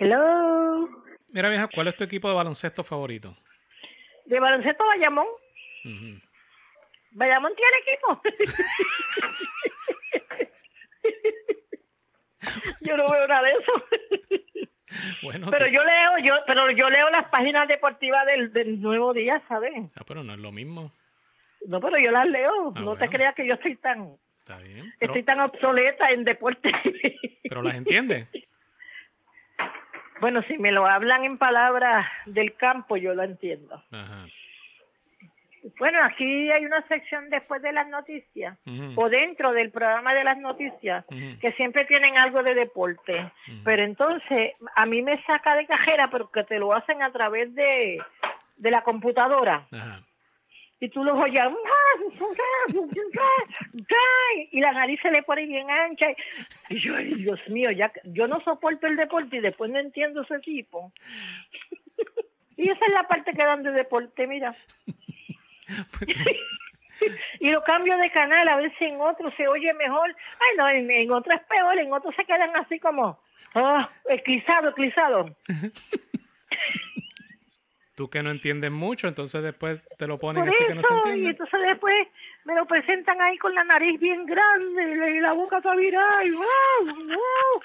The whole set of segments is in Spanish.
Hello. Mira, vieja, ¿cuál es tu equipo de baloncesto favorito? De baloncesto Bayamón. Ujú. Bayamón tiene equipo. yo no veo nada de eso. Bueno, pero yo leo, yo, pero yo leo las páginas deportivas del, del Nuevo Día, ¿sabes? Ah, pero no es lo mismo. No, pero yo las leo. Ah, no te creas que yo estoy tan, Está bien. Pero, estoy tan obsoleta en deporte. pero las entiendes. bueno, si me lo hablan en palabras del campo, yo lo entiendo. Ajá. Bueno, aquí hay una sección después de las noticias, o dentro del programa de las noticias, que siempre tienen algo de deporte. Pero entonces, a mí me saca de cajera porque te lo hacen a través de, de la computadora. Ajá. Y tú los oyes, y la nariz se le pone bien ancha. Y yo, ay, Dios mío, ya yo no soporto el deporte y después no entiendo ese tipo. Y esa es la parte que dan de deporte, mira. y lo cambio de canal, a ver si en otro se oye mejor. Ay, no, en, en otro es peor, en otro se quedan así como, ah, eclizado, eclizado. Tú que no entiendes mucho, entonces después te lo ponen Por así que no se eso, y entiende. entonces después me lo presentan ahí con la nariz bien grande y la, y la boca toda virada y wow, wow.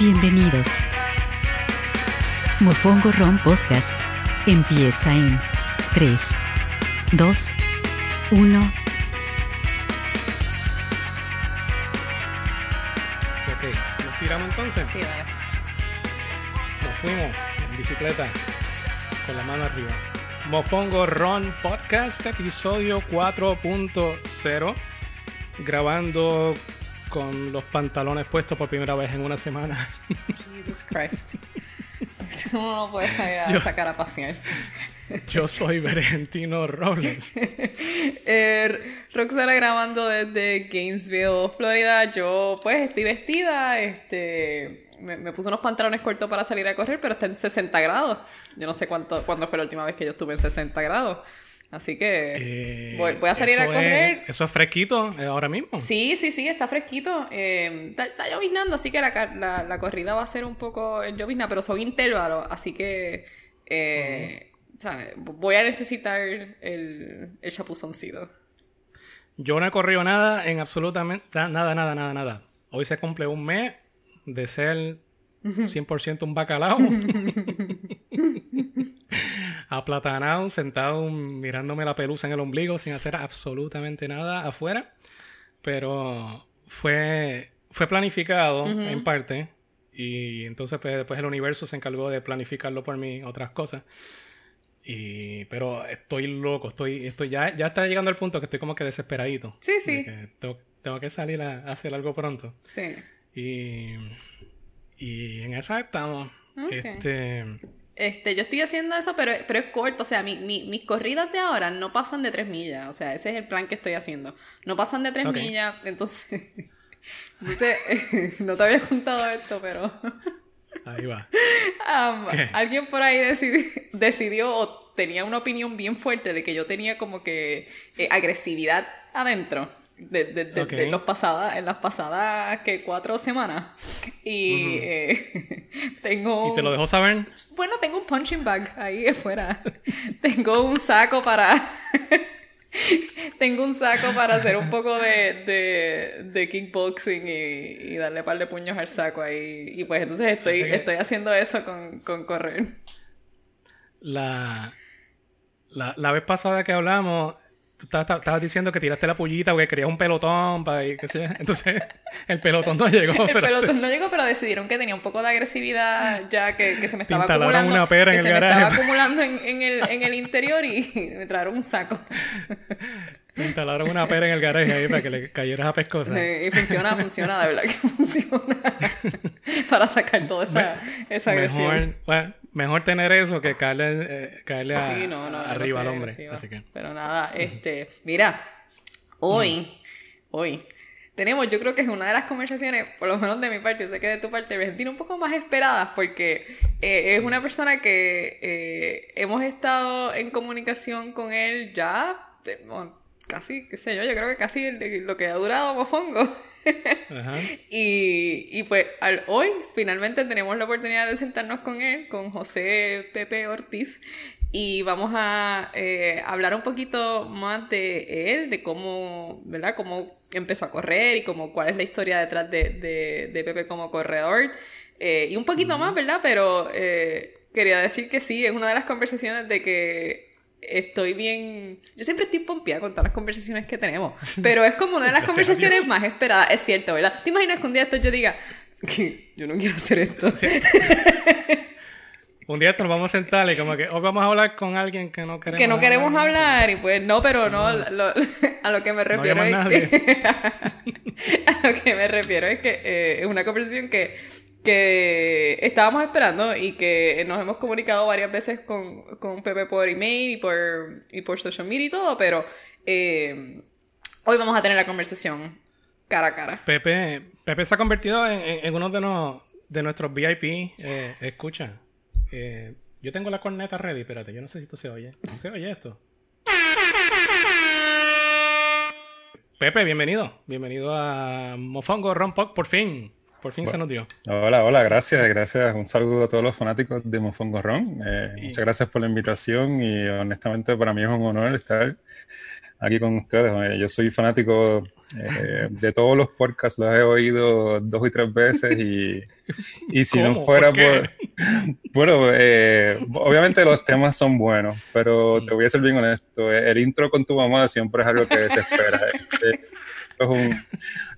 Bienvenidos. Mofongo Ron Podcast empieza en 3, 2, 1. Tiramos entonces. Sí, vale. Nos fuimos en bicicleta con la mano arriba. Mofongo Ron Podcast, episodio 4.0. Grabando con los pantalones puestos por primera vez en una semana. Jesus Christ. Uno no puede salir a Yo- sacar a pasear. Yo soy Berentino Robles. Eh, Roxana grabando desde Gainesville, Florida. Yo, pues, estoy vestida. Este. Me, me puse unos pantalones cortos para salir a correr, pero está en 60 grados. Yo no sé cuánto, cuándo fue la última vez que yo estuve en 60 grados. Así que Eh, voy, voy a salir a correr. es- eso es fresquito eh, ahora mismo. Sí, sí, sí, está fresquito. Eh, está, está lloviznando, así que la, la, la corrida va a ser un poco en llovizna, pero son intervalos, así que eh, voy a necesitar el, el chapuzoncito. Yo no he corrido nada en absolutamente nada, nada, nada, nada. Hoy se cumple un mes de ser 100% un bacalao. Aplatanado, sentado mirándome la pelusa en el ombligo sin hacer absolutamente nada afuera. Pero fue, fue planificado en parte. Y entonces pues, después el universo se encargó de planificarlo por mí, otras cosas. Y, pero estoy loco, estoy, estoy ya, ya está llegando al punto que estoy como que desesperadito. Sí, de sí. que tengo, tengo que salir a, a hacer algo pronto. Sí. Y, y en esa estamos. Ok. Este, Este, yo estoy haciendo eso, pero, pero es corto. O sea, mi- mi- mis corridas de ahora no pasan de 3 millas. O sea, ese es el plan que estoy haciendo. No pasan de 3 Ok. millas. Entonces, entonces no te había contado esto, pero... ahí va. Um, alguien por ahí decidi- decidió o tenía una opinión bien fuerte de que yo tenía como que eh, agresividad adentro de, de- de- Ok. de los pasadas, en las pasadas que cuatro semanas y eh, tengo ¿Y te lo dejó saber? bueno tengo un punching bag ahí afuera tengo un saco para tengo un saco para hacer un poco de, de, de kickboxing y, y darle un par de puños al saco ahí. Y pues entonces estoy, estoy haciendo eso con, con correr. La, la, la vez pasada que hablamos, tú estabas, diciendo que tiraste la pullita porque querías un pelotón para ir, qué sé. Entonces, el pelotón no llegó. El pero- pelotón no llegó, pero decidieron que tenía un poco de agresividad ya que, que se me estaba acumulando. una pera que en se el me garaje. estaba acumulando en, en el, en el interior y me trajeron un saco. Te instalaron una pera en el garaje ahí para que le cayeras a pescosa. Y funciona, funciona, de verdad que funciona. Para sacar toda esa, esa agresión. Mejor, bueno, mejor tener eso que caerle, eh, caerle a- Sí, no, no, yo no arriba al hombre. agresiva. Así que. Pero nada, este, mira, hoy, hoy, tenemos, yo creo que es una de las conversaciones, por lo menos de mi parte, yo sé que de tu parte, me sentí un poco más esperadas porque eh, es una persona que eh, hemos estado en comunicación con él ya, casi, qué sé yo, yo creo que casi lo que ha durado Mofongo. y, y, pues al, hoy finalmente tenemos la oportunidad de sentarnos con él, con José Pepe Ortiz, y vamos a eh, hablar un poquito más de él, de cómo, ¿verdad? Cómo empezó a correr y cómo, cuál es la historia detrás de, de, Pepe como corredor. Eh, y un poquito más, ¿verdad? Pero eh, quería decir que sí, es una de las conversaciones de que estoy bien... Yo siempre estoy pompeada con todas las conversaciones que tenemos, pero es como una de las conversaciones más esperadas, es cierto, ¿verdad? ¿Te imaginas que un día esto yo diga, que yo no quiero hacer esto? Un día nos vamos a sentar y como que hoy vamos a hablar con alguien que no queremos Que no queremos hablar, y pues no, pero no, a lo que me refiero es que... a lo que me refiero es que eh, es una conversación que, que estábamos esperando y que nos hemos comunicado varias veces con, con Pepe por email y por, y por social media y todo, pero eh, hoy vamos a tener la conversación cara a cara. Pepe, Pepe se ha convertido en, uno de, de nuestros VIP. Eh, escucha. Eh, yo tengo la corneta ready, espérate, yo no sé si esto se oye. ¿Se oye esto? Pepe, bienvenido. Bienvenido a Mofongo Rompok, por fin. Por fin se nos dio. Hola, hola, gracias, gracias. Un saludo a todos los fanáticos de Mofongo Ron. Eh, muchas gracias por la invitación y honestamente para mí es un honor estar aquí con ustedes. Yo soy fanático eh, de todos los podcasts, los he oído dos y tres veces y, y si no fuera por... Bueno, eh, obviamente los temas son buenos, pero te voy a ser bien honesto, el intro con tu mamá siempre es algo que se espera. Eh, eso, es un,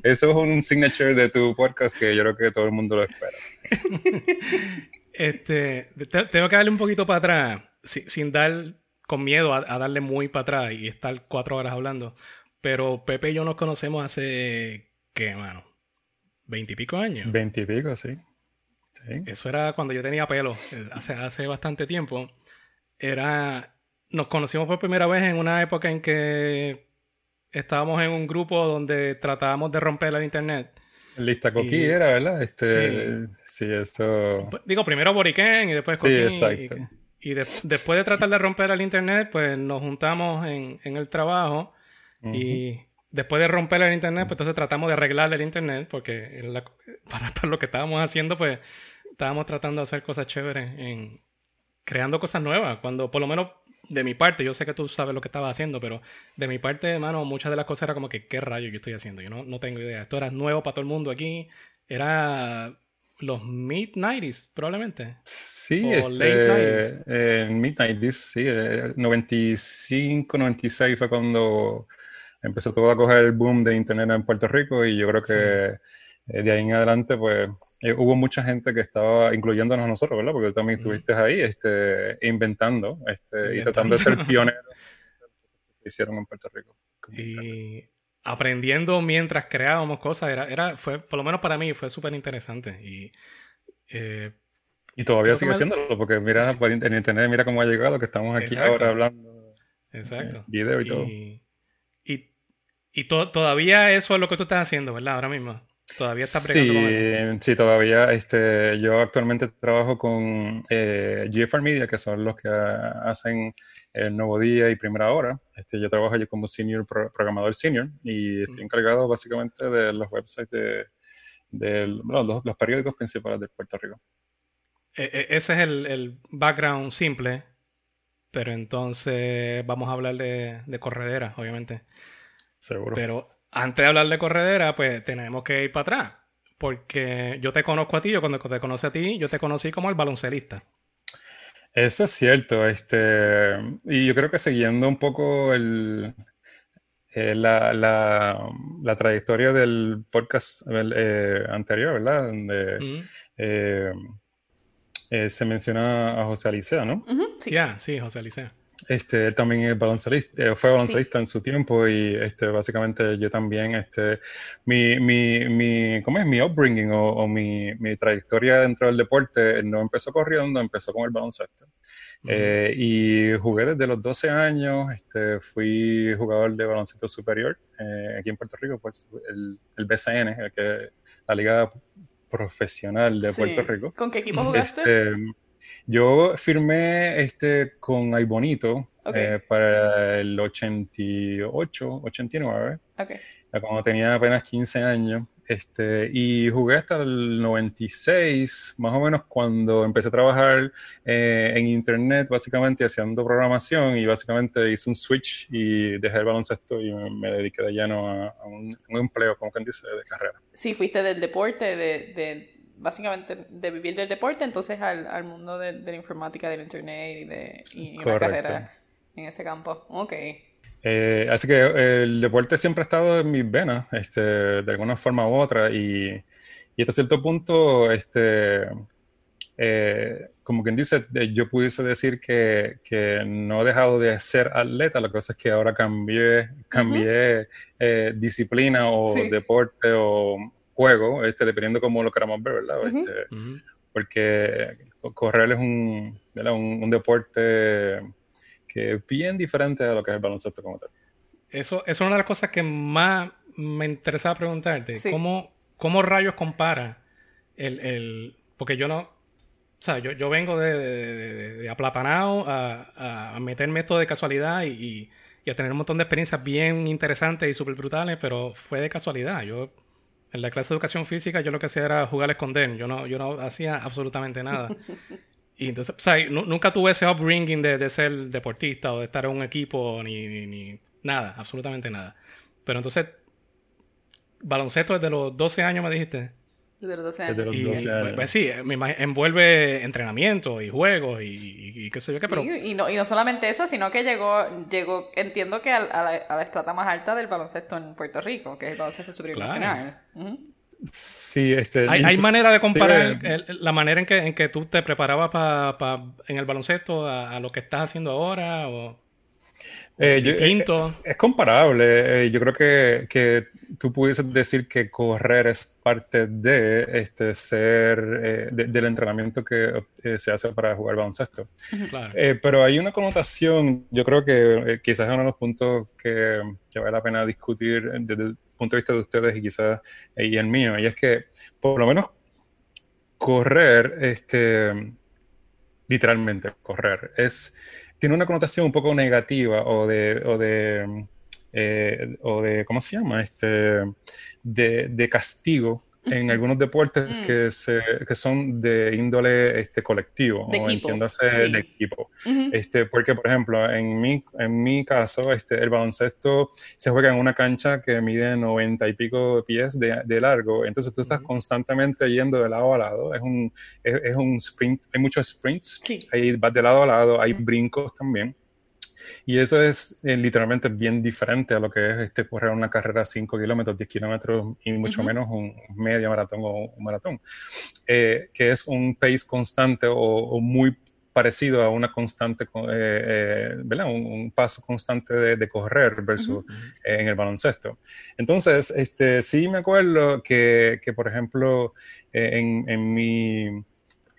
eso es un signature de tu podcast que yo creo que todo el mundo lo espera. Este, tengo que darle un poquito para atrás, sin dar con miedo a, darle muy para atrás y estar cuatro horas hablando. Pero Pepe y yo nos conocemos hace, ¿qué, mano? ¿Veintipico años? Veintipico, sí. sí. Eso era cuando yo tenía pelo, eh, hace, hace bastante tiempo. Era, nos conocimos por primera vez en una época en que estábamos en un grupo donde tratábamos de romper el internet. Lista Coquí era, ¿verdad? Este, sí. eso. Digo, primero Boriken y después Coquí. Sí, exacto. Y después de tratar de romper el internet, pues nos juntamos en, el trabajo y después de romper el internet, pues entonces tratamos de arreglar el internet porque para, lo que estábamos haciendo, pues estábamos tratando de hacer cosas chéveres en creando cosas nuevas. Cuando, por lo menos de mi parte, yo sé que tú sabes lo que estaba haciendo, pero de mi parte, hermano, muchas de las cosas era como que, ¿qué rayo yo estoy haciendo? Yo no, no tengo idea. Esto era nuevo para todo el mundo aquí. Era los mid-90s, probablemente. Sí, o este, eh, mid-90s, sí. 95, eh, 96 fue cuando empezó todo a coger el boom de Internet en Puerto Rico y yo creo que eh, de ahí en adelante, pues, hubo mucha gente que estaba, incluyéndonos a nosotros, ¿verdad? Porque tú también estuviste ahí este, inventando, este, y tratando de ser pionero que hicieron en Puerto Rico. Y aprendiendo mientras creábamos cosas, era, era, fue, por lo menos para mí, fue súper interesante. Y, eh, y todavía sigue siéndolo, porque mira, en internet, mira cómo ha llegado, que estamos aquí ahora hablando. Exacto. video y, todo. Y, y todavía eso es lo que tú estás haciendo, ¿verdad? Ahora mismo. Todavía está sí, Sí, todavía. Este, yo actualmente trabajo con eh, GFR Media, que son los que hacen el Nuevo Día y Primera Hora. Este, yo trabajo allí como senior programador senior y estoy mm. encargado básicamente de los websites de, los, periódicos principales de Puerto Rico. E, e, ese es el, background simple, pero entonces vamos a hablar de, de corredera, obviamente. Seguro. Pero antes de hablar de corredera, pues tenemos que ir para atrás. Porque yo te conozco a ti, yo cuando te conocí a ti, yo te conocí como el baloncelista. Eso es cierto, este, y yo creo que siguiendo un poco el, eh, la, trayectoria del podcast eh, anterior, ¿verdad? Donde eh, se menciona a José Alicea, ¿no? sí. Sí, José Alicea. Este, él también es baloncelista, eh, fue baloncelista en su tiempo y este, básicamente yo también, este, mi, mi, mi, ¿cómo es? mi upbringing o, mi, mi, trayectoria dentro del deporte no empezó corriendo, empezó con el baloncesto. Eh, y jugué desde los 12 años, este, fui jugador de baloncesto superior eh, aquí en Puerto Rico, pues el, el BCN, que la Liga Profesional de Puerto Rico. ¿Con qué equipo jugaste? Este, yo firmé este con Aibonito eh, para el 88, 89, okay. cuando tenía apenas 15 años. Este, y jugué hasta el 96, más o menos cuando empecé a trabajar eh, en internet, básicamente haciendo programación y básicamente hice un switch y dejé el baloncesto y me, dediqué de lleno a, un, empleo, como quien dice, de carrera. Sí, fuiste del deporte, de básicamente de vivir del deporte, entonces al, al mundo de, la informática, del internet y de y, una carrera en ese campo. Ok. Eh, así que el deporte siempre ha estado en mis venas, este, de alguna forma u otra, y, y hasta cierto punto, este, eh, como quien dice, yo pudiese decir que, que, no he dejado de ser atleta, la cosa es que ahora cambié, cambié eh, disciplina o deporte o, juego, este, dependiendo cómo lo queramos ver, ¿verdad? Este, porque correr es un, un, deporte que es bien diferente a lo que es el baloncesto como tal. Eso, es una de las cosas que más me interesaba preguntarte. ¿Cómo, ¿Cómo rayos compara el, el, Porque yo no... O sea, yo, yo vengo de, de, de, aplatanado a, a, meterme esto de casualidad y, y, a tener un montón de experiencias bien interesantes y súper brutales, pero fue de casualidad. Yo en la clase de educación física yo lo que hacía era jugar a esconder, yo no, yo no hacía absolutamente nada. Y entonces, o sea, nunca tuve ese upbringing de, de, ser deportista o de estar en un equipo, ni, ni, nada, absolutamente nada. Pero entonces, baloncesto desde los 12 años me dijiste. Desde los 12 años. Desde los 12 años. Pues, sí, me envuelve entrenamiento y juegos y, qué sé yo qué, pero... Y, no, y no solamente eso, sino que llegó, llegó entiendo que a, la, a la estrata más alta del baloncesto en Puerto Rico, que es el baloncesto superior nacional. Sí, este... ¿Hay, manera de comparar la manera en que, en que tú te preparabas para en el baloncesto a, a, lo que estás haciendo ahora? O... Eh, eh, es comparable. Eh, yo creo que, que, tú pudieses decir que correr es parte de este ser del entrenamiento que se hace para jugar baloncesto. pero hay una connotación, yo creo que quizás es uno de los puntos que, que, vale la pena discutir desde el punto de vista de ustedes y quizás y el mío, y es que por lo menos correr, este, literalmente correr, es tiene una connotación un poco negativa o de, o de, eh, o de ¿cómo se llama? Este, de, de castigo en algunos deportes mm. que, se, que, son de índole este, colectivo, de o equipo. entiéndase de equipo. este, porque, por ejemplo, en mi, en mi caso, este, el baloncesto se juega en una cancha que mide 90 y pico pies de, de largo, entonces tú estás constantemente yendo de lado a lado, es un, es, es un sprint, hay muchos sprints, sí. ahí vas de lado a lado, hay brincos también. Y eso es eh, literalmente bien diferente a lo que es este, correr una carrera 5 kilómetros, 10 kilómetros y mucho menos un medio maratón o un maratón, eh, que es un pace constante o, muy parecido a una constante, eh, ¿verdad? Un, paso constante de, correr versus en el baloncesto. Entonces, este, sí me acuerdo que, que por ejemplo, en, en mi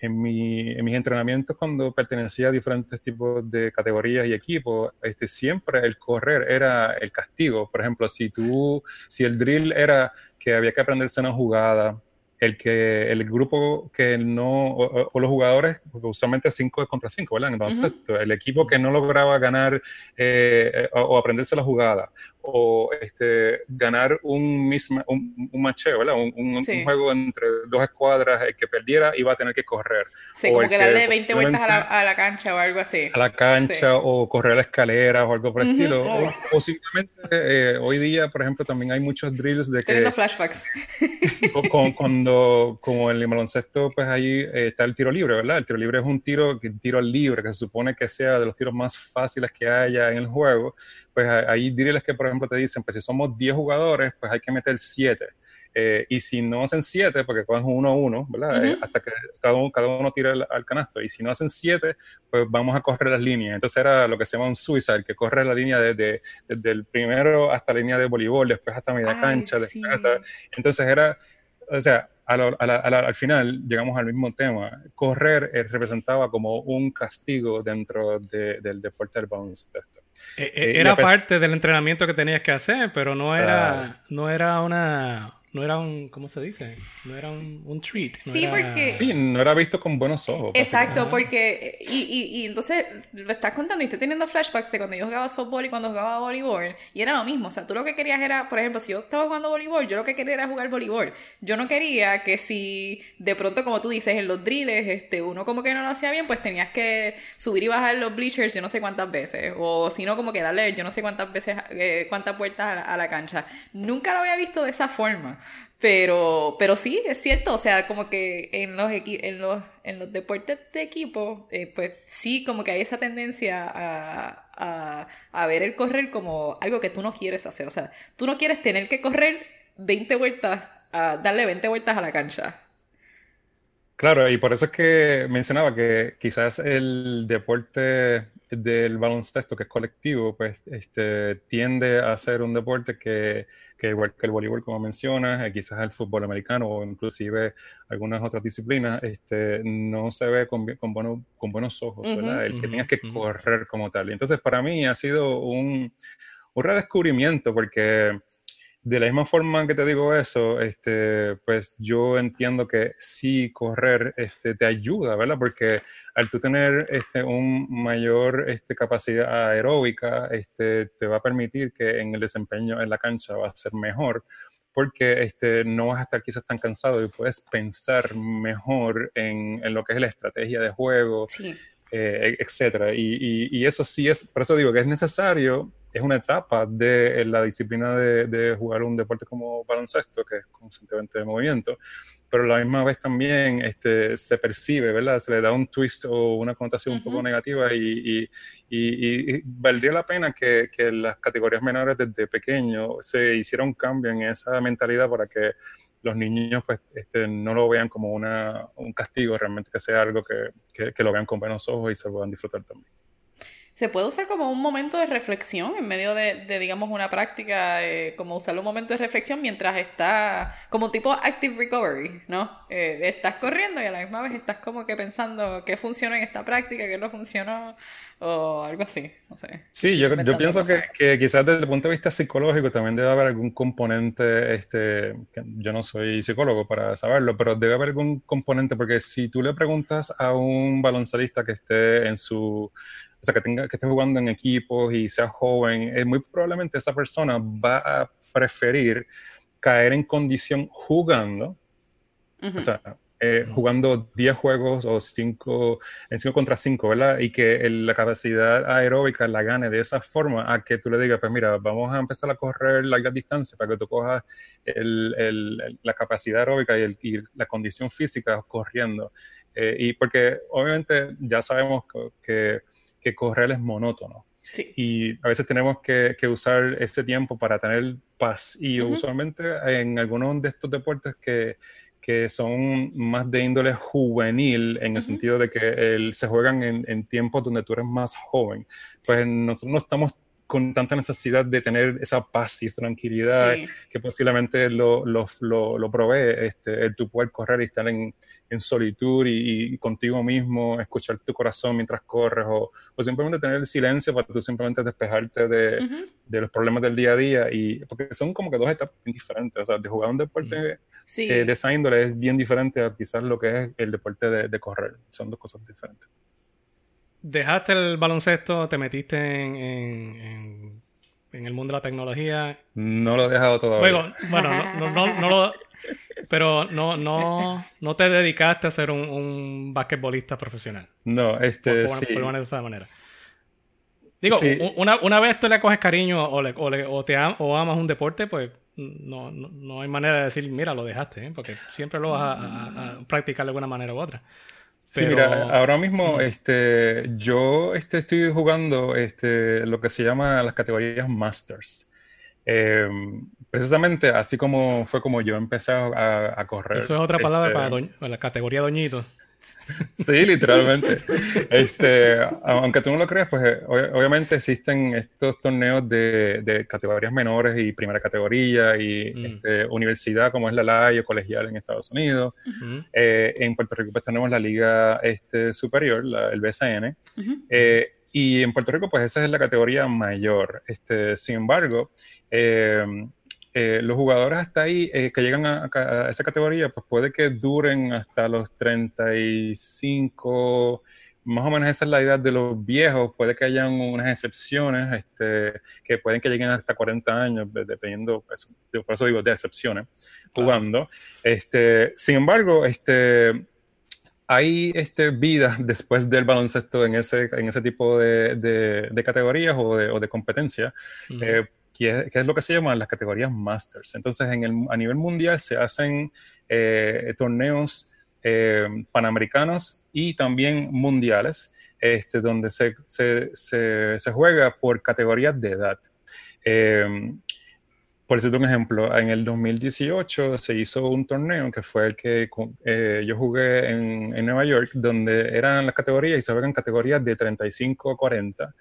en, mi, en, mis entrenamientos cuando pertenecía a diferentes tipos de categorías y equipos, este, siempre el correr era el castigo. Por ejemplo, si tú, si el drill era que había que aprenderse una jugada, el que el grupo que no, o, los jugadores, usualmente 5 contra 5, ¿verdad? Entonces, el equipo que no lograba ganar eh, o, aprenderse la jugada, o este, ganar un, misma, un, un macheo, ¿verdad? Un, juego entre dos escuadras, el que perdiera iba a tener que correr. Sí, como que darle 20 vueltas a la, a la, cancha o algo así. A la cancha o correr la escalera o algo por el estilo. O, simplemente eh, hoy día, por ejemplo, también hay muchos drills de que... Teniendo flashbacks. Con, cuando, como en el baloncesto, pues ahí eh, está el tiro libre, ¿verdad? El tiro libre es un tiro, tiro libre, que se supone que sea de los tiros más fáciles que haya en el juego. Pues hay drills que, por ejemplo, ejemplo, te dicen, pues si somos 10 jugadores, pues hay que meter 7. Eh, y si no hacen 7, porque cogen uno a uno, ¿verdad? Eh, hasta que cada uno, cada uno tire al, canasto. Y si no hacen 7, pues vamos a correr las líneas. Entonces era lo que se llama un suicide, que corre la línea desde, desde el primero hasta la línea de voleibol, después hasta media cancha, después hasta... Entonces era, o sea, al final llegamos al mismo tema. Correr eh, representaba como un castigo dentro del deporte del baloncesto. Eh, eh, era parte del entrenamiento que tenías que hacer, pero no era, no era una no era un, ¿cómo se dice? No era un, un treat. sí, porque... Sí, no era visto con buenos ojos. Exacto, porque... Y, y, y, entonces lo estás contando y estoy teniendo flashbacks de cuando yo jugaba softball y cuando jugaba voleibol. Y era lo mismo. O sea, tú lo que querías era, por ejemplo, si yo estaba jugando voleibol, yo lo que quería era jugar voleibol. Yo no quería que si de pronto, como tú dices, en los drills, este, uno como que no lo hacía bien, pues tenías que subir y bajar los bleachers yo no sé cuántas veces. O si no, como que darle yo no sé cuántas veces, eh, cuántas vueltas a la cancha. Nunca lo había visto de esa forma. Pero, pero sí, es cierto, o sea, como que en los, en los, en los deportes de equipo, eh, pues sí, como que hay esa tendencia a, a, a, ver el correr como algo que tú no quieres hacer. O sea, tú no quieres tener que correr 20 vueltas, a darle 20 vueltas a la cancha. Claro, y por eso es que mencionaba que quizás el deporte del baloncesto, que es colectivo, pues este, tiende a ser un deporte que, que igual que el voleibol, como mencionas, eh, quizás el fútbol americano o inclusive algunas otras disciplinas, este, no se ve con, con, con buenos ojos, ¿verdad? El que tengas que correr como tal. Y entonces para mí ha sido un, un redescubrimiento porque de la misma forma que te digo eso, este, pues yo entiendo que sí correr este, te ayuda, ¿verdad? Porque al tú tener este, un mayor este, capacidad aeróbica, este, te va a permitir que en el desempeño en la cancha va a ser mejor, porque este, no vas a estar quizás tan cansado y puedes pensar mejor en, en lo que es la estrategia de juego. Sí. Eh, etcétera. Y, y, eso sí es, por eso digo que es necesario, es una etapa de la disciplina de, de, jugar un deporte como baloncesto, que es constantemente de movimiento, pero a la misma vez también este, se percibe, ¿verdad? Se le da un twist o una connotación un poco negativa y, y, valdría la pena que, que, las categorías menores desde pequeño se hiciera un cambio en esa mentalidad para que los niños pues este, no lo vean como una, un castigo, realmente que sea algo que, que, lo vean con buenos ojos y se puedan disfrutar también. Se puede usar como un momento de reflexión en medio de, de digamos, una práctica, eh, como usar un momento de reflexión mientras está, como tipo active recovery, ¿no? Eh, estás corriendo y a la misma vez estás como que pensando qué funcionó en esta práctica, qué no funcionó, o algo así, no sé. Sí, yo, yo pienso que, que, quizás desde el punto de vista psicológico también debe haber algún componente, este, yo no soy psicólogo para saberlo, pero debe haber algún componente, porque si tú le preguntas a un baloncelista que esté en su sea, que, tenga, que esté jugando en equipos y sea joven, es muy probablemente esa persona va a preferir caer en condición jugando, o sea, eh, jugando 10 juegos o 5 en 5 contra 5, ¿verdad? Y que la capacidad aeróbica la gane de esa forma a que tú le digas, pues mira, vamos a empezar a correr largas distancias para que tú cojas el, el, la capacidad aeróbica y, el, y, la condición física corriendo. Eh, y porque obviamente ya sabemos que que correr es monótono. Y a veces tenemos que, que, usar ese tiempo para tener paz. Y usualmente en algunos de estos deportes que, que son más de índole juvenil, en el sentido de que se juegan en, en, tiempos donde tú eres más joven, pues nosotros no estamos con tanta necesidad de tener esa paz y tranquilidad que posiblemente lo, lo, lo, provee este, el tu poder correr y estar en, en solitud y, contigo mismo, escuchar tu corazón mientras corres o, o, simplemente tener el silencio para tú simplemente despejarte de, de, los problemas del día a día y porque son como que dos etapas diferentes, o sea, de jugar un deporte eh, de esa índole es bien diferente a quizás lo que es el deporte de, de correr, son dos cosas diferentes dejaste el baloncesto, te metiste en, en, el mundo de la tecnología. No lo he dejado todavía. Bueno, no, no, no, lo, pero no, no, no te dedicaste a ser un, un basquetbolista profesional. No, este sí. Por, de esa manera. Digo, una, una, vez tú le coges cariño o, le, o, le, o te o amas un deporte, pues no, no, no, hay manera de decir, mira, lo dejaste, ¿eh? porque siempre lo vas a, a practicar de alguna manera u otra. Sí, mira, ahora mismo este, yo este, estoy jugando este, lo que se llama las categorías Masters. precisamente así como fue como yo empecé a, correr. Eso es otra palabra para, este para la categoría doñito. Sí, literalmente. Este, aunque tú no lo creas, pues eh, obviamente existen estos torneos de, categorías menores y primera categoría y mm. este, universidad como es la LAI o colegial en Estados Unidos. Eh, en Puerto Rico pues tenemos la liga este, superior, el BCN. Eh, y en Puerto Rico pues esa es la categoría mayor. Este, sin embargo, eh, los jugadores hasta ahí eh, que llegan a, esa categoría, pues puede que duren hasta los 35, más o menos esa es la edad de los viejos, puede que hayan unas excepciones este, que pueden que lleguen hasta 40 años, dependiendo, pues, por eso digo de excepciones, jugando. Este, sin embargo, este, hay este, vida después del baloncesto en ese, en ese tipo de, categorías o de, o competencia que es, lo que se llaman las categorías Masters. Entonces, en el, a nivel mundial se hacen eh, torneos eh, panamericanos y también mundiales, este, donde se, se, juega por categorías de edad. Eh, por decirte un ejemplo, en el 2018 se hizo un torneo que fue el que eh, yo jugué en, Nueva York, donde eran las categorías y se juegan categorías de 35 a 40,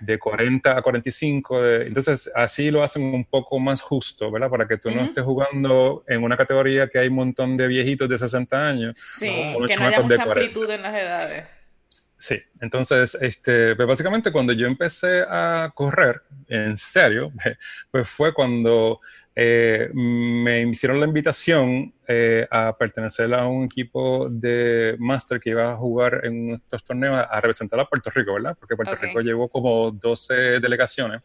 de 40 a 45. entonces, así lo hacen un poco más justo, ¿verdad? Para que tú no estés jugando en una categoría que hay un montón de viejitos de 60 años. Sí, que no haya mucha amplitud en las edades. Sí, entonces, este, pues básicamente cuando yo empecé a correr, en serio, pues fue cuando eh, me hicieron la invitación eh, a pertenecer a un equipo de máster que iba a jugar en estos torneos a, representar a Puerto Rico, ¿verdad? Porque Puerto Rico llevó como 12 delegaciones.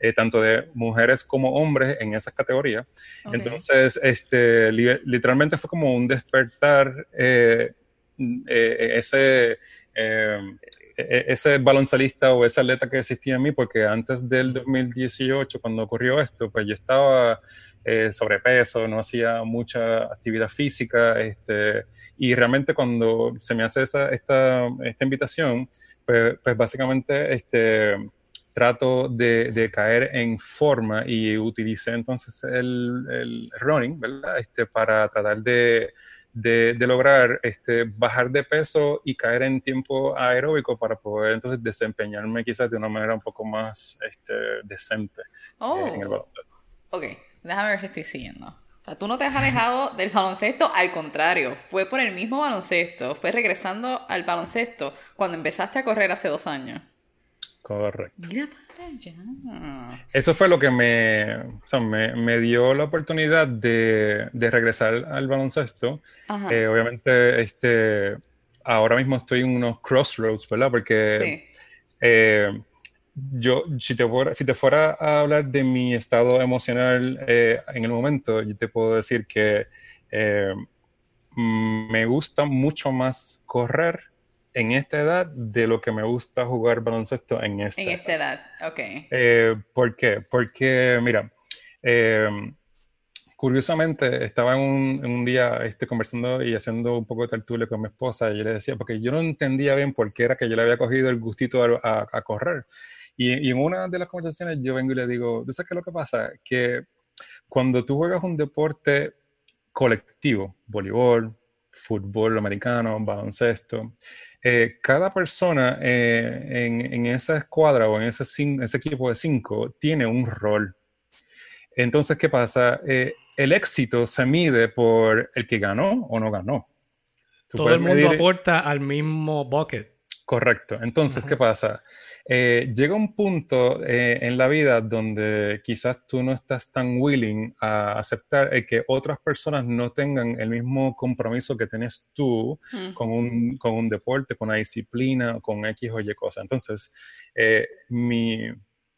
Eh, tanto de mujeres como hombres en esas categorías. Entonces, este, literalmente fue como un despertar ese eh, e-, ese baloncelista o ese atleta que existía en mí, porque antes del 2018, cuando ocurrió esto, pues yo estaba eh, sobrepeso, no hacía mucha actividad física, este, y realmente cuando se me hace esta, esta invitación, pues, pues, básicamente este, trato de, caer en forma y utilicé entonces el, el running, ¿verdad? Este, para tratar de de, lograr este, bajar de peso y caer en tiempo aeróbico para poder entonces desempeñarme quizás de una manera un poco más este, decente oh. en el baloncesto. Ok, déjame ver si estoy siguiendo. O sea, tú no te has alejado del baloncesto, al contrario, fue por el mismo baloncesto, fue regresando al baloncesto cuando empezaste a correr hace dos años. Correcto. Mira eso fue lo que me, me, dio la oportunidad de, regresar al baloncesto. Eh, obviamente, este, ahora mismo estoy en unos crossroads, ¿verdad? Porque eh, yo, si te, fuera, si te fuera a hablar de mi estado emocional eh, en el momento, yo te puedo decir que me gusta mucho más correr en esta edad de lo que me gusta jugar baloncesto en esta, en esta edad. ok. Eh, ¿Por qué? Porque, mira, eh, curiosamente estaba en un, día este, conversando y haciendo un poco de tertulia con mi esposa y yo le decía, porque yo no entendía bien por qué era que yo le había cogido el gustito a, correr. Y, en una de las conversaciones yo vengo y le digo, ¿tú sabes qué es lo que pasa? Que cuando tú juegas un deporte colectivo, voleibol, fútbol americano, baloncesto, eh, cada persona eh, en, esa escuadra o en ese, ese, equipo de cinco tiene un rol. Entonces, ¿qué pasa? Eh, el éxito se mide por el que ganó o no ganó. Todo el mundo aporta al mismo bucket. Correcto. Entonces, ¿qué pasa? Eh, llega un punto eh, en la vida donde quizás tú no estás tan willing a aceptar eh, que otras personas no tengan el mismo compromiso que tienes tú mm. con, un, con, un, deporte, con una disciplina, con X o Y cosas. Entonces, mi,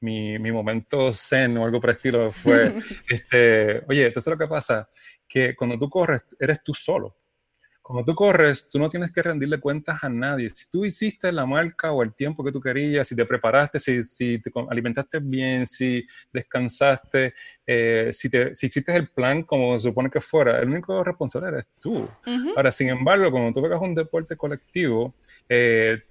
mi, mi, momento zen o algo por el estilo fue, este, oye, entonces lo que pasa, que cuando tú corres, eres tú solo. Cuando tú corres, tú no tienes que rendirle cuentas a nadie. Si tú hiciste la marca o el tiempo que tú querías, si te preparaste, si, si te alimentaste bien, si descansaste, eh, si, te, si hiciste el plan como se supone que fuera, el único responsable eres tú. Ahora, sin embargo, cuando tú pegas un deporte colectivo, eh,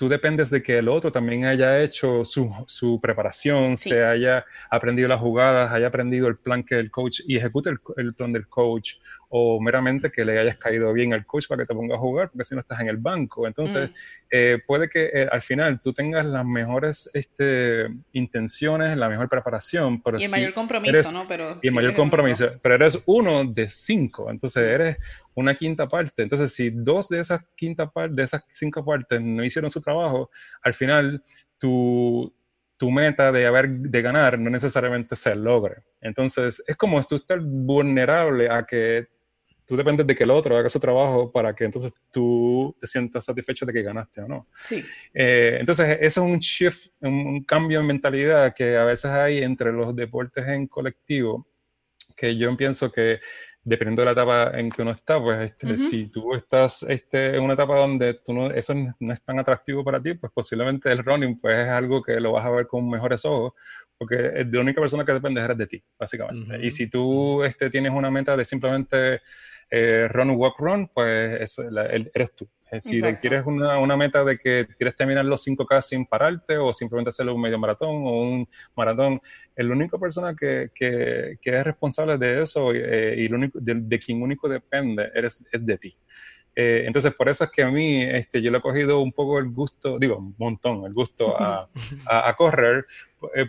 tú dependes de que el otro también haya hecho su, su preparación, se haya aprendido las jugadas, haya aprendido el plan que el coach y ejecute el, el, plan del coach o meramente que le hayas caído bien al coach para que te ponga a jugar, porque si no estás en el banco. Entonces, mm. eh, puede que eh, al final tú tengas las mejores este, intenciones, la mejor preparación, pero y el mayor compromiso, ¿no? Pero y el mayor compromiso, pero eres uno de cinco, entonces eres una quinta parte. Entonces, si dos de esas quinta de esas cinco partes no hicieron su trabajo, al final tu, tu meta de haber de ganar no necesariamente se logre. Entonces, es como tú estás vulnerable a que tú dependes de que el otro haga su trabajo para que entonces tú te sientas satisfecho de que ganaste o no. Sí. Eh, entonces, ese es un shift, un, cambio en mentalidad que a veces hay entre los deportes en colectivo, que yo pienso que dependiendo de la etapa en que uno está, pues este, si tú estás este, en una etapa donde tú no, eso no es tan atractivo para ti, pues posiblemente el running pues es algo que lo vas a ver con mejores ojos, porque la única persona que depende es de ti, básicamente. Y si tú este, tienes una meta de simplemente eh, run, walk, run, pues eres tú. Si quieres una, una, meta de que quieres terminar los 5K sin pararte o simplemente hacerlo un medio maratón o un maratón, el único persona que, que, que es responsable de eso eh, y único, de, quien único depende eres, es de ti. Eh, entonces, por eso es que a mí este, yo le he cogido un poco el gusto, digo, un montón, el gusto a, a, a correr,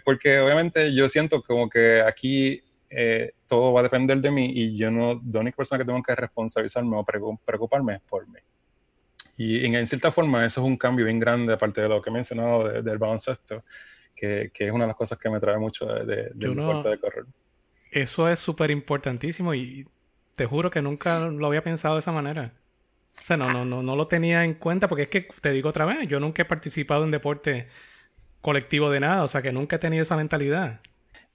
porque obviamente yo siento como que aquí eh, todo va a depender de mí y yo no, la única persona que tengo que responsabilizarme o preocuparme es por mí. Y en, cierta forma eso es un cambio bien grande, aparte de lo que he mencionado del baloncesto, que, que, es una de las cosas que me trae mucho de, de, del deporte de correr. Eso es súper importantísimo y te juro que nunca lo había pensado de esa manera. O sea, no, no, no, no lo tenía en cuenta porque es que, te digo otra vez, yo nunca he participado en deporte colectivo de nada, o sea que nunca he tenido esa mentalidad.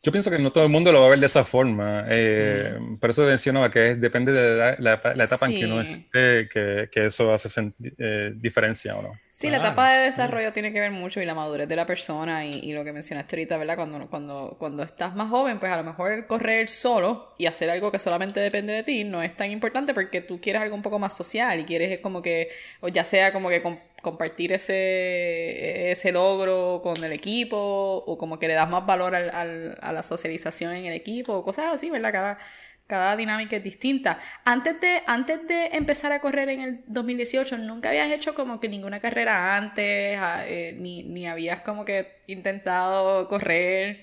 Yo pienso que no todo el mundo lo va a ver de esa forma. Eh, mm. Por eso mencionaba que depende de la, etapa en que uno esté, que, que eso hace eh, diferencia o no. Sí, la etapa de desarrollo tiene que ver mucho y la madurez de la persona y, y, lo que mencionaste ahorita, ¿verdad? Cuando, cuando, cuando estás más joven, pues a lo mejor correr solo y hacer algo que solamente depende de ti no es tan importante porque tú quieres algo un poco más social y quieres como que, o ya sea como que compartir ese, ese logro con el equipo o como que le das más valor al, al, a la socialización en el equipo o cosas así, ¿verdad? Cada, cada dinámica es distinta. Antes de, antes de empezar a correr en el 2018, ¿nunca habías hecho como que ninguna carrera antes? Ah, eh, ni, ni habías como que intentado correr?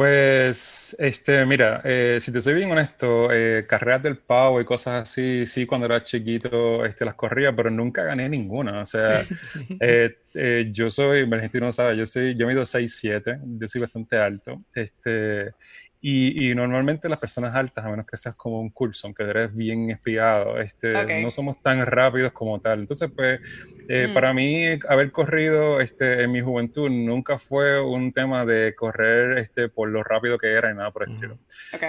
Pues, este, mira, eh, si te soy bien honesto, eh, carreras del pavo y cosas así, sí, cuando era chiquito, este, las corría, pero nunca gané ninguna. O sea, yo soy, el no sabe, yo soy, yo mido 6'7", yo soy bastante alto, este, y, normalmente las personas altas, a menos que seas como un curso, aunque eres bien espiado, este, no somos tan rápidos como tal. Entonces, pues, eh, mm. para mí, haber corrido este, en mi juventud nunca fue un tema de correr este, por lo rápido que era y nada por el estilo.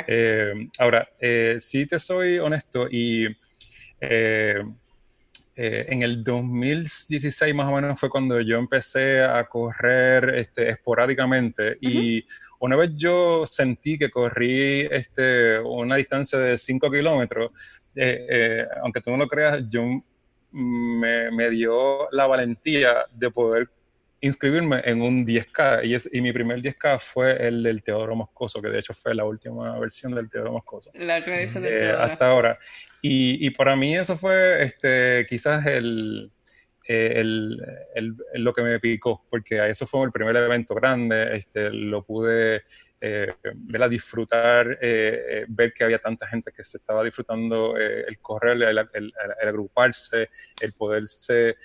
Eh, ahora, eh, si te soy honesto y... en el 2016 más o menos fue cuando yo empecé a correr este, esporádicamente y una vez yo sentí que corrí este, una distancia de 5 kilómetros, eh, eh, aunque tú no lo creas, yo me, me, dio la valentía de poder inscribirme en un 10K y, es, y mi primer 10K fue el del Teodoro Moscoso, que de hecho fue la última versión del Teodoro Moscoso. La del eh, Hasta ahora. Y, y, para mí eso fue este, quizás el, eh, el, el, lo que me picó, porque eso fue el primer evento grande, este, lo pude eh, ver a disfrutar, eh, ver que había tanta gente que se estaba disfrutando el correr, el, el, agruparse, el poderse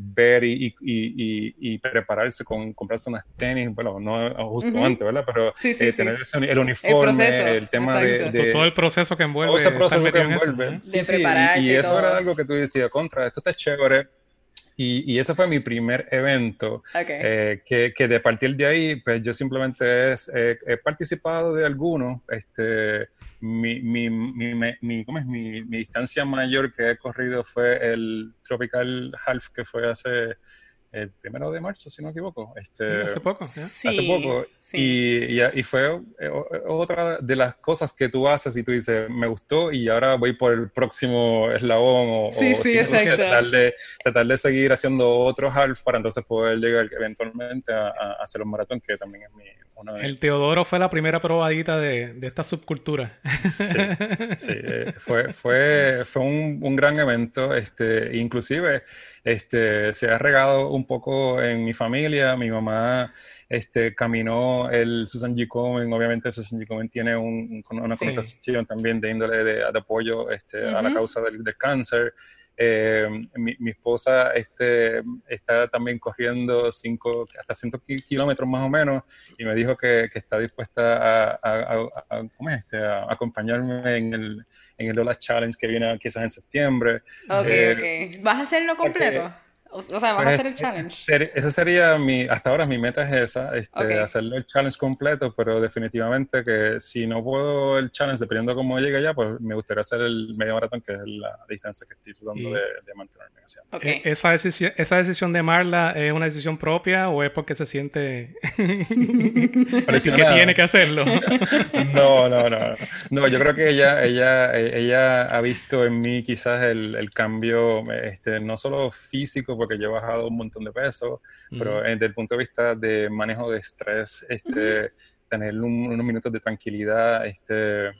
ver y, y, y, prepararse con comprarse unas tenis, bueno, no justo antes, ¿verdad? Pero tener el uniforme, el, tema de, Todo el proceso que envuelve. Todo ese proceso que envuelve. sí, sí, y, eso era algo que tú decías, contra, esto está chévere y, ese fue mi primer evento, eh, que, que, de partir de ahí, pues yo simplemente es, he participado de algunos, este, mi, mi, mi, mi, ¿cómo es? mi, mi distancia mayor que he corrido fue el Tropical Half, que fue hace el primero de marzo, si no me equivoco. Este, sí, hace poco. Sí, hace poco. Y, y, fue eh, otra de las cosas que tú haces y tú dices, me gustó y ahora voy por el próximo eslabón o, sí, sí, exacto. Tratar, de, tratar de seguir haciendo otros half para entonces poder llegar eventualmente a, hacer un maratón, que también es mi... Uno El Teodoro fue la primera probadita de, de esta subcultura. Sí, sí eh, fue, fue, fue un, un, gran evento, este, inclusive este, se ha regado un poco en mi familia, mi mamá este, caminó el Susan G. Komen, obviamente Susan G. Komen tiene un, una connotación también de índole de, apoyo este, a la causa del, cáncer. Eh, mi, esposa este, está también corriendo cinco, hasta 100 kilómetros más o menos y me dijo que, que está dispuesta a, a, a, este, a acompañarme en el, en el Lola Challenge que viene quizás en septiembre. Ok, eh, ok. ¿Vas a hacerlo completo? O, sea, ¿vas a pues, hacer el challenge? esa sería mi, hasta ahora mi meta es esa, este, hacerlo el challenge completo, pero definitivamente que si no puedo el challenge, dependiendo de cómo llegue allá, pues me gustaría hacer el medio maratón, que es la distancia que estoy tratando de, mantenerme haciendo. Okay. E, ¿Esa, decisión, ¿Esa decisión de Marla es una decisión propia o es porque se siente que tiene que hacerlo? no, no, no. No, yo creo que ella, ella, ella ha visto en mí quizás el, el cambio, este, no solo físico, porque yo he bajado un montón de peso, pero desde el punto de vista de manejo de estrés, este, tener unos minutos de tranquilidad, este,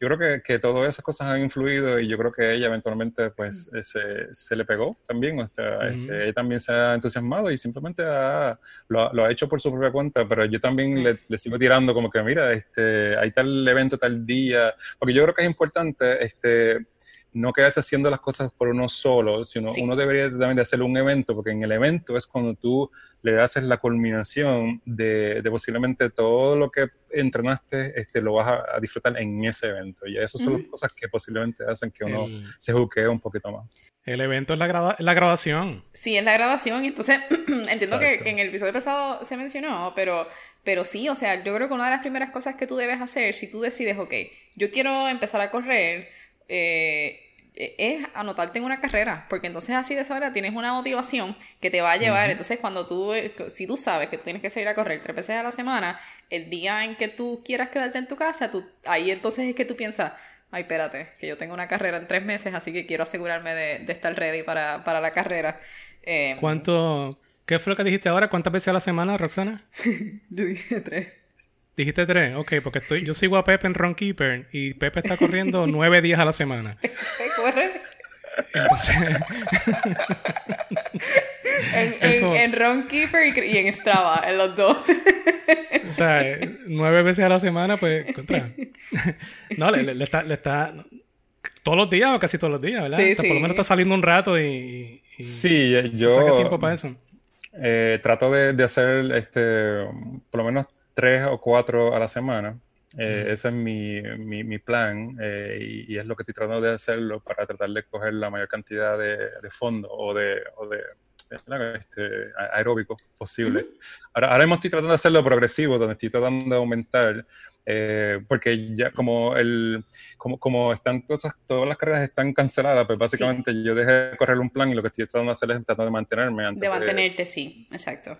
yo creo que, que, todas esas cosas han influido y yo creo que ella eventualmente pues se, se, le pegó también, o sea, este, ella también se ha entusiasmado y simplemente lo, lo, ha hecho por su propia cuenta, pero yo también le, le, sigo tirando como que mira, este, hay tal evento tal día, porque yo creo que es importante este, no quedarse haciendo las cosas por uno solo, sino uno debería también de hacer un evento, porque en el evento es cuando tú le das la culminación de, posiblemente todo lo que entrenaste, este, lo vas a, disfrutar en ese evento. Y esas son las cosas que posiblemente hacen que uno se juquee un poquito más. El evento es la, la grabación. Sí, es la grabación. Entonces, entiendo que, en el episodio pasado se mencionó, pero, pero sí, o sea, yo creo que una de las primeras cosas que tú debes hacer, si tú decides, ok, yo quiero empezar a correr, eh, es anotarte en una carrera, porque entonces así de esa manera tienes una motivación que te va a llevar. Entonces, cuando tú, eh, si tú sabes que tú tienes que salir a correr tres veces a la semana, el día en que tú quieras quedarte en tu casa, tú, ahí entonces es que tú piensas, ay, espérate, que yo tengo una carrera en tres meses, así que quiero asegurarme de, de estar ready para, para la carrera. ¿Cuánto, qué fue lo que dijiste ahora? ¿Cuántas veces a la semana, Roxana? yo dije tres. Dijiste tres, ok, porque estoy, yo sigo a Pepe en Runkeeper y Pepe está corriendo nueve días a la semana. Pepe corre. Entonces... en, en, en Runkeeper y, en Strava, en los dos. o sea, nueve veces a la semana, pues, contra. no, le, le, está, le está. Todos los días o casi todos los días, ¿verdad? Sí, o sea, sí. Por lo menos está saliendo un rato y. y sí, yo. Saca tiempo para eso. Eh, trato de, de hacer, este, por lo menos tres o cuatro a la semana. Eh, ese es mi, mi, mi plan eh, y, es lo que estoy tratando de hacerlo para tratar de coger la mayor cantidad de, de fondo o de, o de este, aeróbico posible. ahora, ahora estoy tratando de hacerlo progresivo, donde estoy tratando de aumentar, eh, porque ya como, el, como, como están todas, todas las carreras están canceladas, pues básicamente yo dejé de correr un plan y lo que estoy tratando de hacer es tratar de mantenerme. Antes de mantenerte, sí, exacto.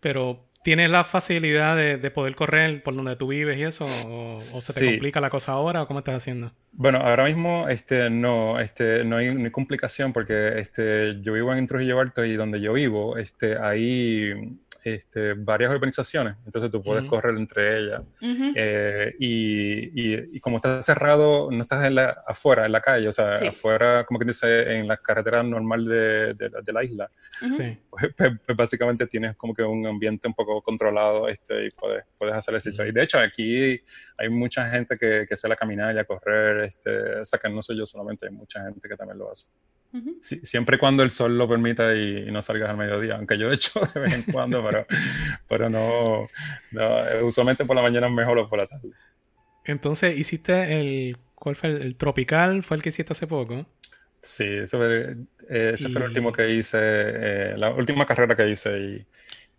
Pero ¿Tienes la facilidad de, poder correr por donde tú vives y eso? ¿O, se te complica la cosa ahora o cómo estás haciendo? Bueno, ahora mismo este, no, este, no hay ni complicación porque este, yo vivo en Trujillo Alto y donde yo vivo, este, ahí este, varias urbanizaciones, entonces tú puedes correr entre ellas. Eh, y, y, como estás cerrado, no estás en la, afuera, en la calle, o sea, afuera, como que dice, en la carretera normal de, de, la isla. sí. Pues, pues, pues, básicamente tienes como que un ambiente un poco controlado este, y puedes, puedes hacer ejercicio. Y de hecho, aquí hay mucha gente que, que sale a caminar y a correr, este, o sea, que no soy yo solamente, hay mucha gente que también lo hace siempre y cuando el sol lo permita y, no salgas al mediodía, aunque yo he hecho de vez en cuando, pero, pero no, no, usualmente por la mañana es mejor o por la tarde. Entonces, hiciste el, ¿cuál fue el, tropical? ¿Fue el que hiciste hace poco? Sí, ese fue, eh, ese fue el último que hice, eh, la última carrera que hice y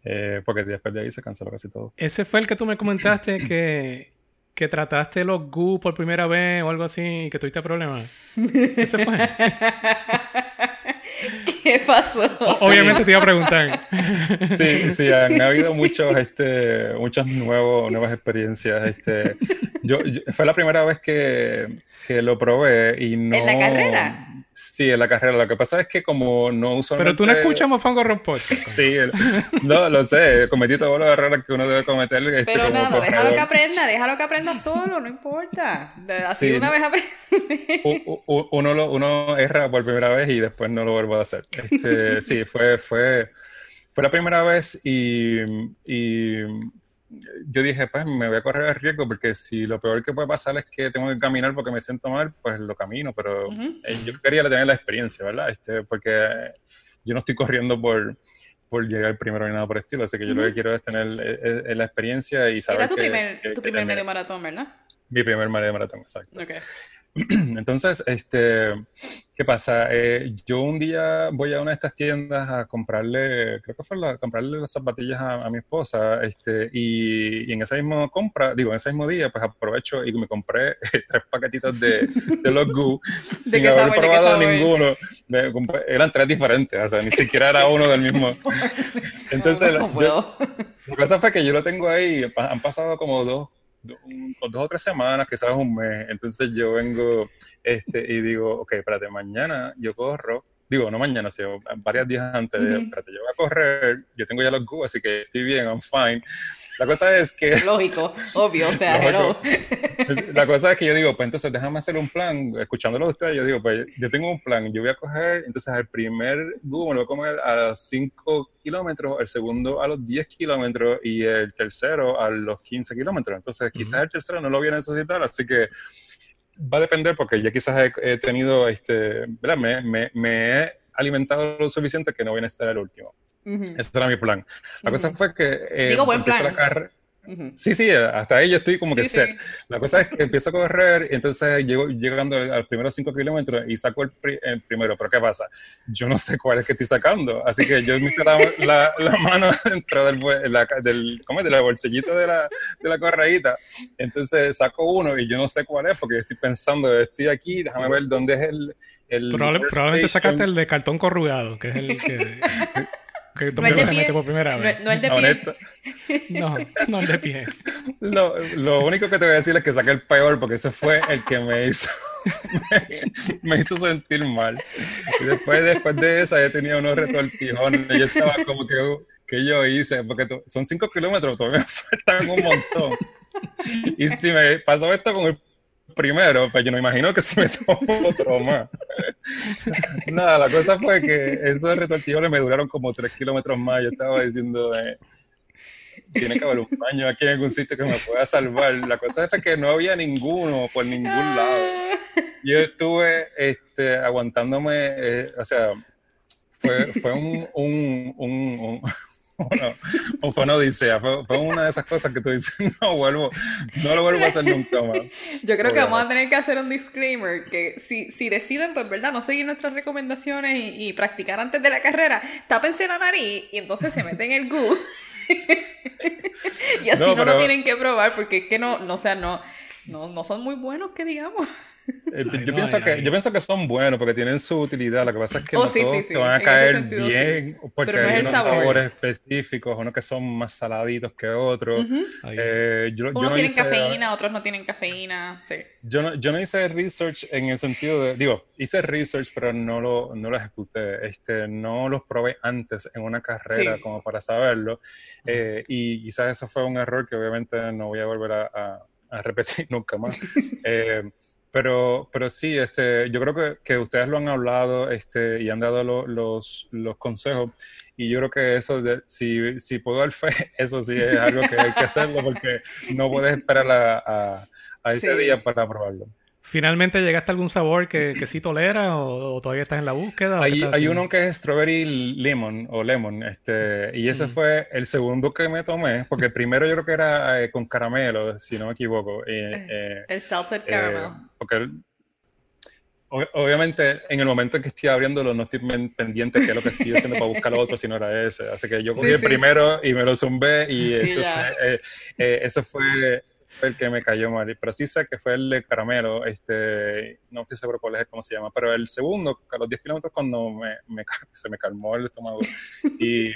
eh, porque después de ahí se canceló casi todo. Ese fue el que tú me comentaste que que trataste los GU por primera vez o algo así y que tuviste problemas. Ese fue. ¿Qué pasó? Obviamente te iba a preguntar. Sí, sí, han habido muchos, este, muchas nuevos, nuevas experiencias. Este, yo, fue la primera vez que, que lo probé y no... ¿En la carrera? Sí, en la carrera. Lo que pasa es que como no uso... Pero tú no escuchas Mofongo Rompot. Sí, no, lo sé. Cometí todos los errores que uno debe cometer. Este, Pero nada, déjalo que aprenda, déjalo que aprenda solo, no importa. Así una vez aprende. Uno, lo, uno erra por primera vez y después no lo vuelvo a hacer. Este, sí, fue, fue, fue la primera vez y, y yo dije, pues me voy a correr el riesgo porque si lo peor que puede pasar es que tengo que caminar porque me siento mal, pues lo camino, pero eh, yo quería tener la experiencia, ¿verdad? Este, porque yo no estoy corriendo por, por llegar primero ni nada por el estilo, así que yo lo que quiero es tener eh, eh, la experiencia y saber Era tu primer, tu primer medio maratón, ¿verdad? Mi primer medio maratón, exacto. Okay. Entonces, este, ¿qué pasa? Eh, yo un día voy a una de estas tiendas a comprarle, creo que fue la, comprarle las zapatillas a, mi esposa, este, y, en ese mismo compra, digo, en ese mismo día, pues aprovecho y me compré tres paquetitos de, de los Goo sin haber probado ninguno. eran tres diferentes, o sea, ni siquiera era uno del mismo. Entonces, la cosa fue que yo lo tengo ahí, han pasado como dos dos o tres semanas, quizás un mes. Entonces yo vengo este, y digo, ok, espérate, mañana yo corro. Digo, no mañana, sino varios días antes. de, espérate, yo voy a correr, yo tengo ya los Gu, así que estoy bien, I'm fine. La cosa es que... Lógico, obvio, o sea, hello. La cosa es que yo digo, pues entonces déjame hacer un plan. Escuchándolo de ustedes, yo digo, pues yo tengo un plan. Yo voy a coger, entonces el primer Gu me lo voy a comer a los 5 kilómetros, el segundo a los 10 kilómetros y el tercero a los 15 kilómetros. Entonces quizás el tercero no lo voy a necesitar, así que va a depender porque ya quizás he, tenido, este, ¿verdad? Me, me, me he alimentado lo suficiente que no voy a necesitar el último. Ese era mi plan. La cosa fue que eh, Digo, buen plan. la Sí, sí, hasta ahí yo estoy como que set. La cosa es que empiezo a correr y entonces llego llegando a los primeros 5 kilómetros y saco el, primero. Pero ¿qué pasa? Yo no sé cuál es que estoy sacando. Así que yo me la, la, mano dentro del, la, del, ¿cómo es? de la bolsillita de la, de la correíta. Entonces saco uno y yo no sé cuál es porque yo estoy pensando, estoy aquí, déjame ver dónde es el... el probablemente sacaste el de cartón corrugado, que es el que... no el de pie. Por primera vez. No, el de pie. No, no el de pie. Lo, lo, único que te voy a decir es que saqué el peor porque ese fue el que me hizo, me, hizo sentir mal. Y después, después de esa ya tenía unos retortijones. Yo estaba como que, ¿qué yo hice? Porque son cinco kilómetros, todavía me faltan un montón. Y si me pasó esto con el primero, pues yo no imagino que se me tomó otro más. Nada, la cosa fue que esos retortillos me duraron como tres kilómetros más. Yo estaba diciendo, eh, tiene que haber un baño aquí en algún sitio que me pueda salvar. La cosa fue que no había ninguno por ningún lado. Yo estuve este, aguantándome, eh, o sea, fue, fue un, un, un o fue una odisea, fue, una de esas cosas que tú dices, no vuelvo, no lo vuelvo a hacer nunca más. Yo creo que vamos a tener que hacer un disclaimer, que si, si deciden, pues verdad, no seguir nuestras recomendaciones y, practicar antes de la carrera, tápense la nariz y entonces se meten el gu. y así no, lo tienen que probar, porque es que no, no, o sea, no, no, no son muy buenos que digamos. Eh, yo, pienso que, yo pienso que son buenos porque tienen su utilidad. Lo que pasa es que oh, no todos te van a caer bien porque hay unos sabores específicos, unos que son más saladitos que otros. Eh, unos tienen cafeína, otros no tienen cafeína. Sí. Yo, no, yo no hice research en el sentido de, digo, hice research pero no lo, no lo ejecuté. Este, no los probé antes en una carrera como para saberlo. Eh, y quizás eso fue un error que obviamente no voy a volver a, a repetir nunca más. eh, pero, pero sí, este, yo creo que, que ustedes lo han hablado este, y han dado los, los consejos. Y yo creo que eso, de, si, si puedo dar fe, eso sí es algo que hay que hacerlo porque no puedes esperar a, a, ese día para probarlo. ¿Finalmente llegaste a algún sabor que, que sí tolera o, todavía estás en la búsqueda? Hay, hay uno que es strawberry lemon o lemon, este, y ese mm. fue el segundo que me tomé, porque el primero yo creo que era eh, con caramelo, si no me equivoco. Eh, eh, el salted caramel. porque obviamente en el momento en que estoy abriéndolo no estoy pendiente de qué es lo que estoy haciendo para buscar lo otro si no era ese. Así que yo cogí el primero y me lo zumbé y entonces eso fue el que me cayó mal, pero sí sé que fue el de caramelo, este, no estoy seguro cuál es, cómo se llama, pero el segundo, a los 10 kilómetros cuando me, se me calmó el estómago. Y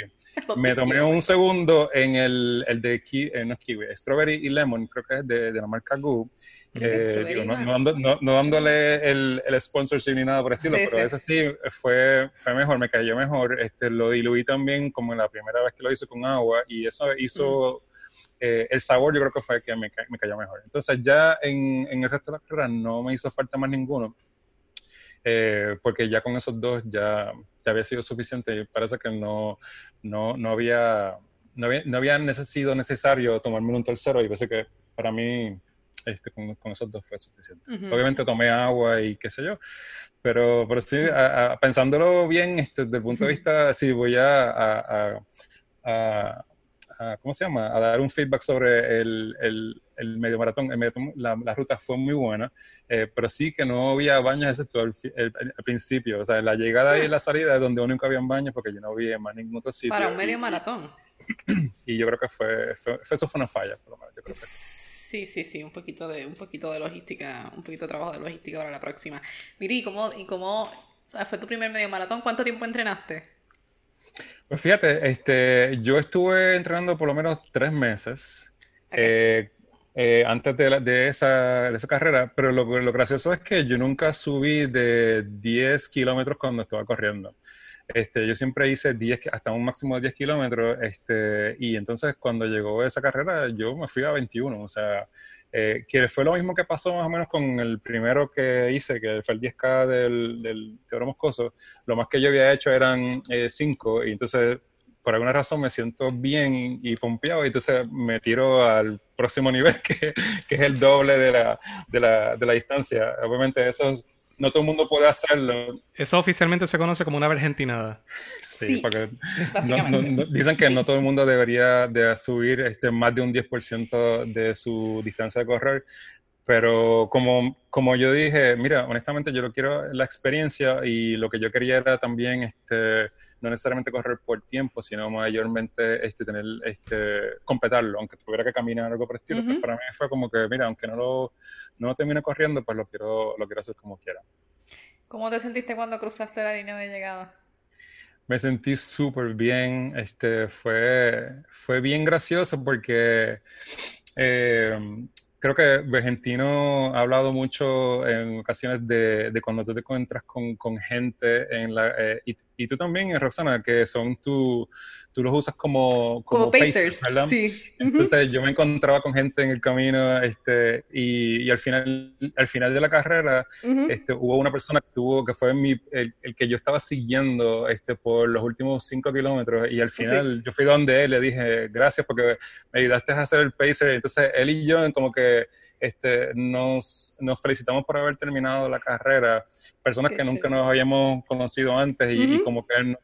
me tomé un segundo en el, el de ki, eh, no kiwi, strawberry y lemon, creo que es de, de la marca Goo, eh, no, dándole el, el sponsorship ni nada por el estilo, pero ese sí fue, fue mejor, me cayó mejor. Este, lo diluí también como la primera vez que lo hice con agua y eso hizo eh, el sabor, yo creo que fue el que me, me cayó mejor. Entonces, ya en, en, el resto de la carrera no me hizo falta más ninguno, eh, porque ya con esos dos ya, ya había sido suficiente y parece que no, no, no había. No había, no había sido necesario tomarme un tercero y parece que para mí este, con, con, esos dos fue suficiente. Obviamente tomé agua y qué sé yo, pero, pero sí, pensándolo bien, este, desde el punto de vista, sí, voy a, a, ¿cómo se llama? A dar un feedback sobre el, el, el medio maratón. El medio, la, la, ruta fue muy buena, eh, pero sí que no había baños excepto al, principio. O sea, la llegada y la salida es donde nunca había baños porque yo no en más ningún otro sitio. Para un medio maratón. Y yo creo que fue, fue, eso fue una falla, por lo menos. Yo creo que Sí, sí, sí, un poquito de, un poquito de logística, un poquito de trabajo de logística para la próxima. Miri, ¿y cómo, y cómo fue tu primer medio maratón? ¿Cuánto tiempo entrenaste? Pues fíjate, este, yo estuve entrenando por lo menos tres meses eh, eh, antes de, de, esa, de, esa, carrera, pero lo, lo, gracioso es que yo nunca subí de 10 kilómetros cuando estaba corriendo. Este, yo siempre hice 10, hasta un máximo de 10 kilómetros, este, y entonces cuando llegó esa carrera yo me fui a 21, o sea, eh, que fue lo mismo que pasó más o menos con el primero que hice, que fue el 10K del, del Teodoro Moscoso, lo más que yo había hecho eran 5, eh, y entonces por alguna razón me siento bien y pompeado y entonces me tiro al próximo nivel que, que es el doble de la, de la, de la distancia. Obviamente eso no todo el mundo puede hacerlo. Eso oficialmente se conoce como una argentinada. Sí, porque dicen que no todo el mundo debería de subir este, más de un 10% de su distancia de correr, pero como, como yo dije, mira, honestamente yo lo quiero la experiencia y lo que yo quería era también este, no necesariamente correr por tiempo, sino mayormente este, tener, este, completarlo, aunque tuviera que caminar algo por el estilo. Pues para mí fue como que, mira, aunque no lo, no lo termine corriendo, pues lo quiero, lo quiero hacer como quiera. ¿Cómo te sentiste cuando cruzaste la línea de llegada? Me sentí súper bien, este, fue, fue bien gracioso porque eh, creo que Argentino ha hablado mucho en ocasiones de, de cuando tú te encuentras con, con gente en la, eh, y, y, tú también, Roxana, que son tu, tú los usas como, como, pacers, ¿verdad? Sí. Entonces yo me encontraba con gente en el camino este, y, y al, final, al final de la carrera este, hubo una persona que, tuvo, que fue mi, el, el, que yo estaba siguiendo este, por los últimos cinco kilómetros y al final yo fui donde él le dije gracias porque me ayudaste a hacer el pacer. Entonces él y yo como que este, nos, nos felicitamos por haber terminado la carrera, personas que nunca nos habíamos conocido antes y, y como que él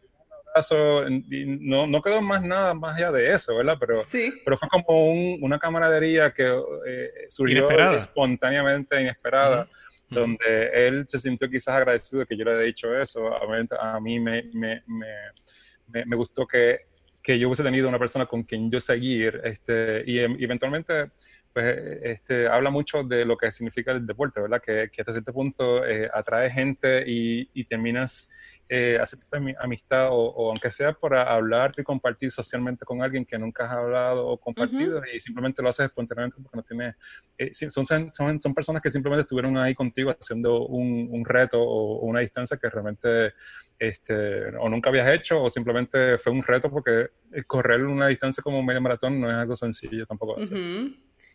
caso, no, no quedó más nada más allá de eso, ¿verdad? Pero, pero fue como una camaradería que eh, surgió espontáneamente, inesperada, donde él se sintió quizás agradecido de que yo le haya dicho eso. A, mí me, me, me, me, gustó que, que yo hubiese tenido una persona con quien yo seguir, este, y em, eventualmente pues este, habla mucho de lo que significa el deporte, ¿verdad? Que, que hasta cierto punto eh, atrae gente y, y terminas eh, hacer amistad o, aunque sea para hablar y compartir socialmente con alguien que nunca has hablado o compartido y simplemente lo haces espontáneamente porque no tienes... Eh, son, son, son, personas que simplemente estuvieron ahí contigo haciendo un, un reto o, una distancia que realmente este, o nunca habías hecho o simplemente fue un reto porque correr una distancia como medio maratón no es algo sencillo tampoco.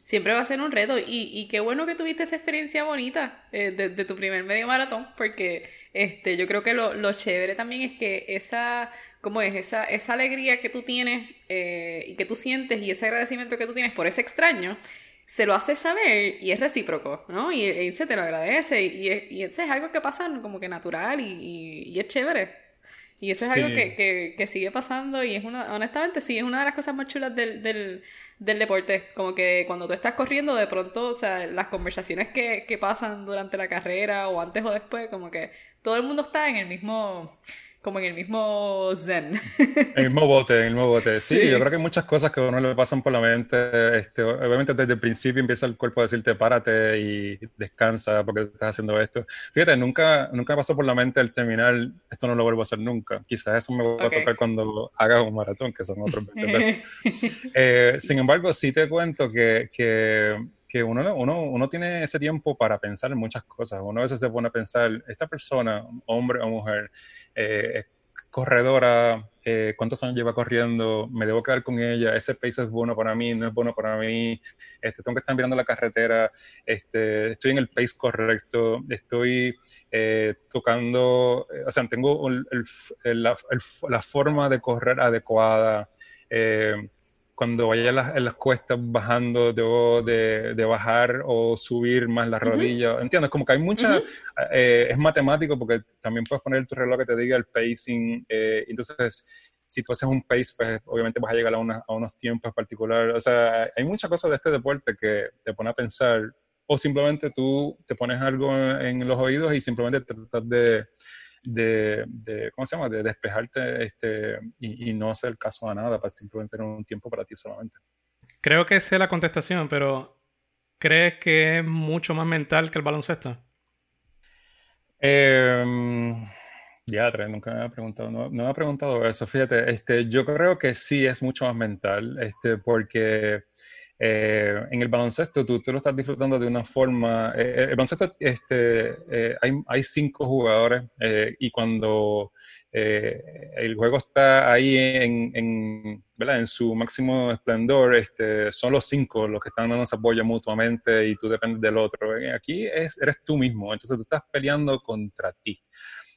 Siempre va a ser un reto. Y, y qué bueno que tuviste esa experiencia bonita eh, de, tu primer medio maratón, porque este, yo creo que lo, lo chévere también es que esa, ¿cómo es? Esa, esa alegría que tú tienes eh, y que tú sientes y ese agradecimiento que tú tienes por ese extraño, se lo hace saber y es recíproco, ¿no? Y él se te lo agradece y, y, y es algo que pasa como que natural y, y es chévere. Y eso es algo que, que, que, sigue pasando y es una, honestamente sí, es una de las cosas más chulas del, del, del, deporte. Como que cuando tú estás corriendo, de pronto, o sea, las conversaciones que, que pasan durante la carrera o antes o después, como que todo el mundo está en el mismo, como en el mismo zen. En el mismo bote, en el mismo bote. Sí, yo creo que hay muchas cosas que a uno le pasan por la mente. Este, obviamente desde el principio empieza el cuerpo a decirte párate y descansa porque estás haciendo esto. Fíjate, nunca, nunca me pasó por la mente el terminar, esto no lo vuelvo a hacer nunca. Quizás eso me va a tocar cuando haga un maratón, que son otros 20 veces. Eh, sin embargo, sí te cuento que, que que uno, uno, uno, tiene ese tiempo para pensar en muchas cosas. Uno a veces se pone a pensar, esta persona, hombre o mujer, eh, corredora, eh, cuántos años lleva corriendo, me debo quedar con ella, ese pace es bueno para mí, no es bueno para mí, este, tengo que estar mirando la carretera, este, estoy en el pace correcto, estoy eh, tocando, o sea, tengo la, la, forma de correr adecuada. Eh, cuando vaya en las, en las cuestas bajando, debo de, de, bajar o subir más la rodilla. ¿Entiendes? Como que hay mucha... Eh, es matemático porque también puedes poner tu reloj que te diga el pacing. Eh, entonces, si tú haces un pace, pues obviamente vas a llegar a, a unos tiempos particulares. O sea, hay muchas cosas de este deporte que te pone a pensar o simplemente tú te pones algo en los oídos y simplemente tratas de de, ¿cómo se llama?, de despejarte este, y, no hacer caso a nada para simplemente tener un tiempo para ti solamente. Creo que sé la contestación, pero ¿crees que es mucho más mental que el baloncesto? Eh, ya, nunca me había preguntado, no, me ha preguntado eso. Fíjate, este, yo creo que sí es mucho más mental, este, porque eh, en el baloncesto tú, tú, lo estás disfrutando de una forma. Eh, eh, el baloncesto, este, hay, hay, cinco jugadores y cuando el juego está ahí en, en, en, su máximo esplendor, este, son los cinco los que están dando esa apoyo mutuamente y tú dependes del otro. Aquí es, eres tú mismo, entonces tú estás peleando contra ti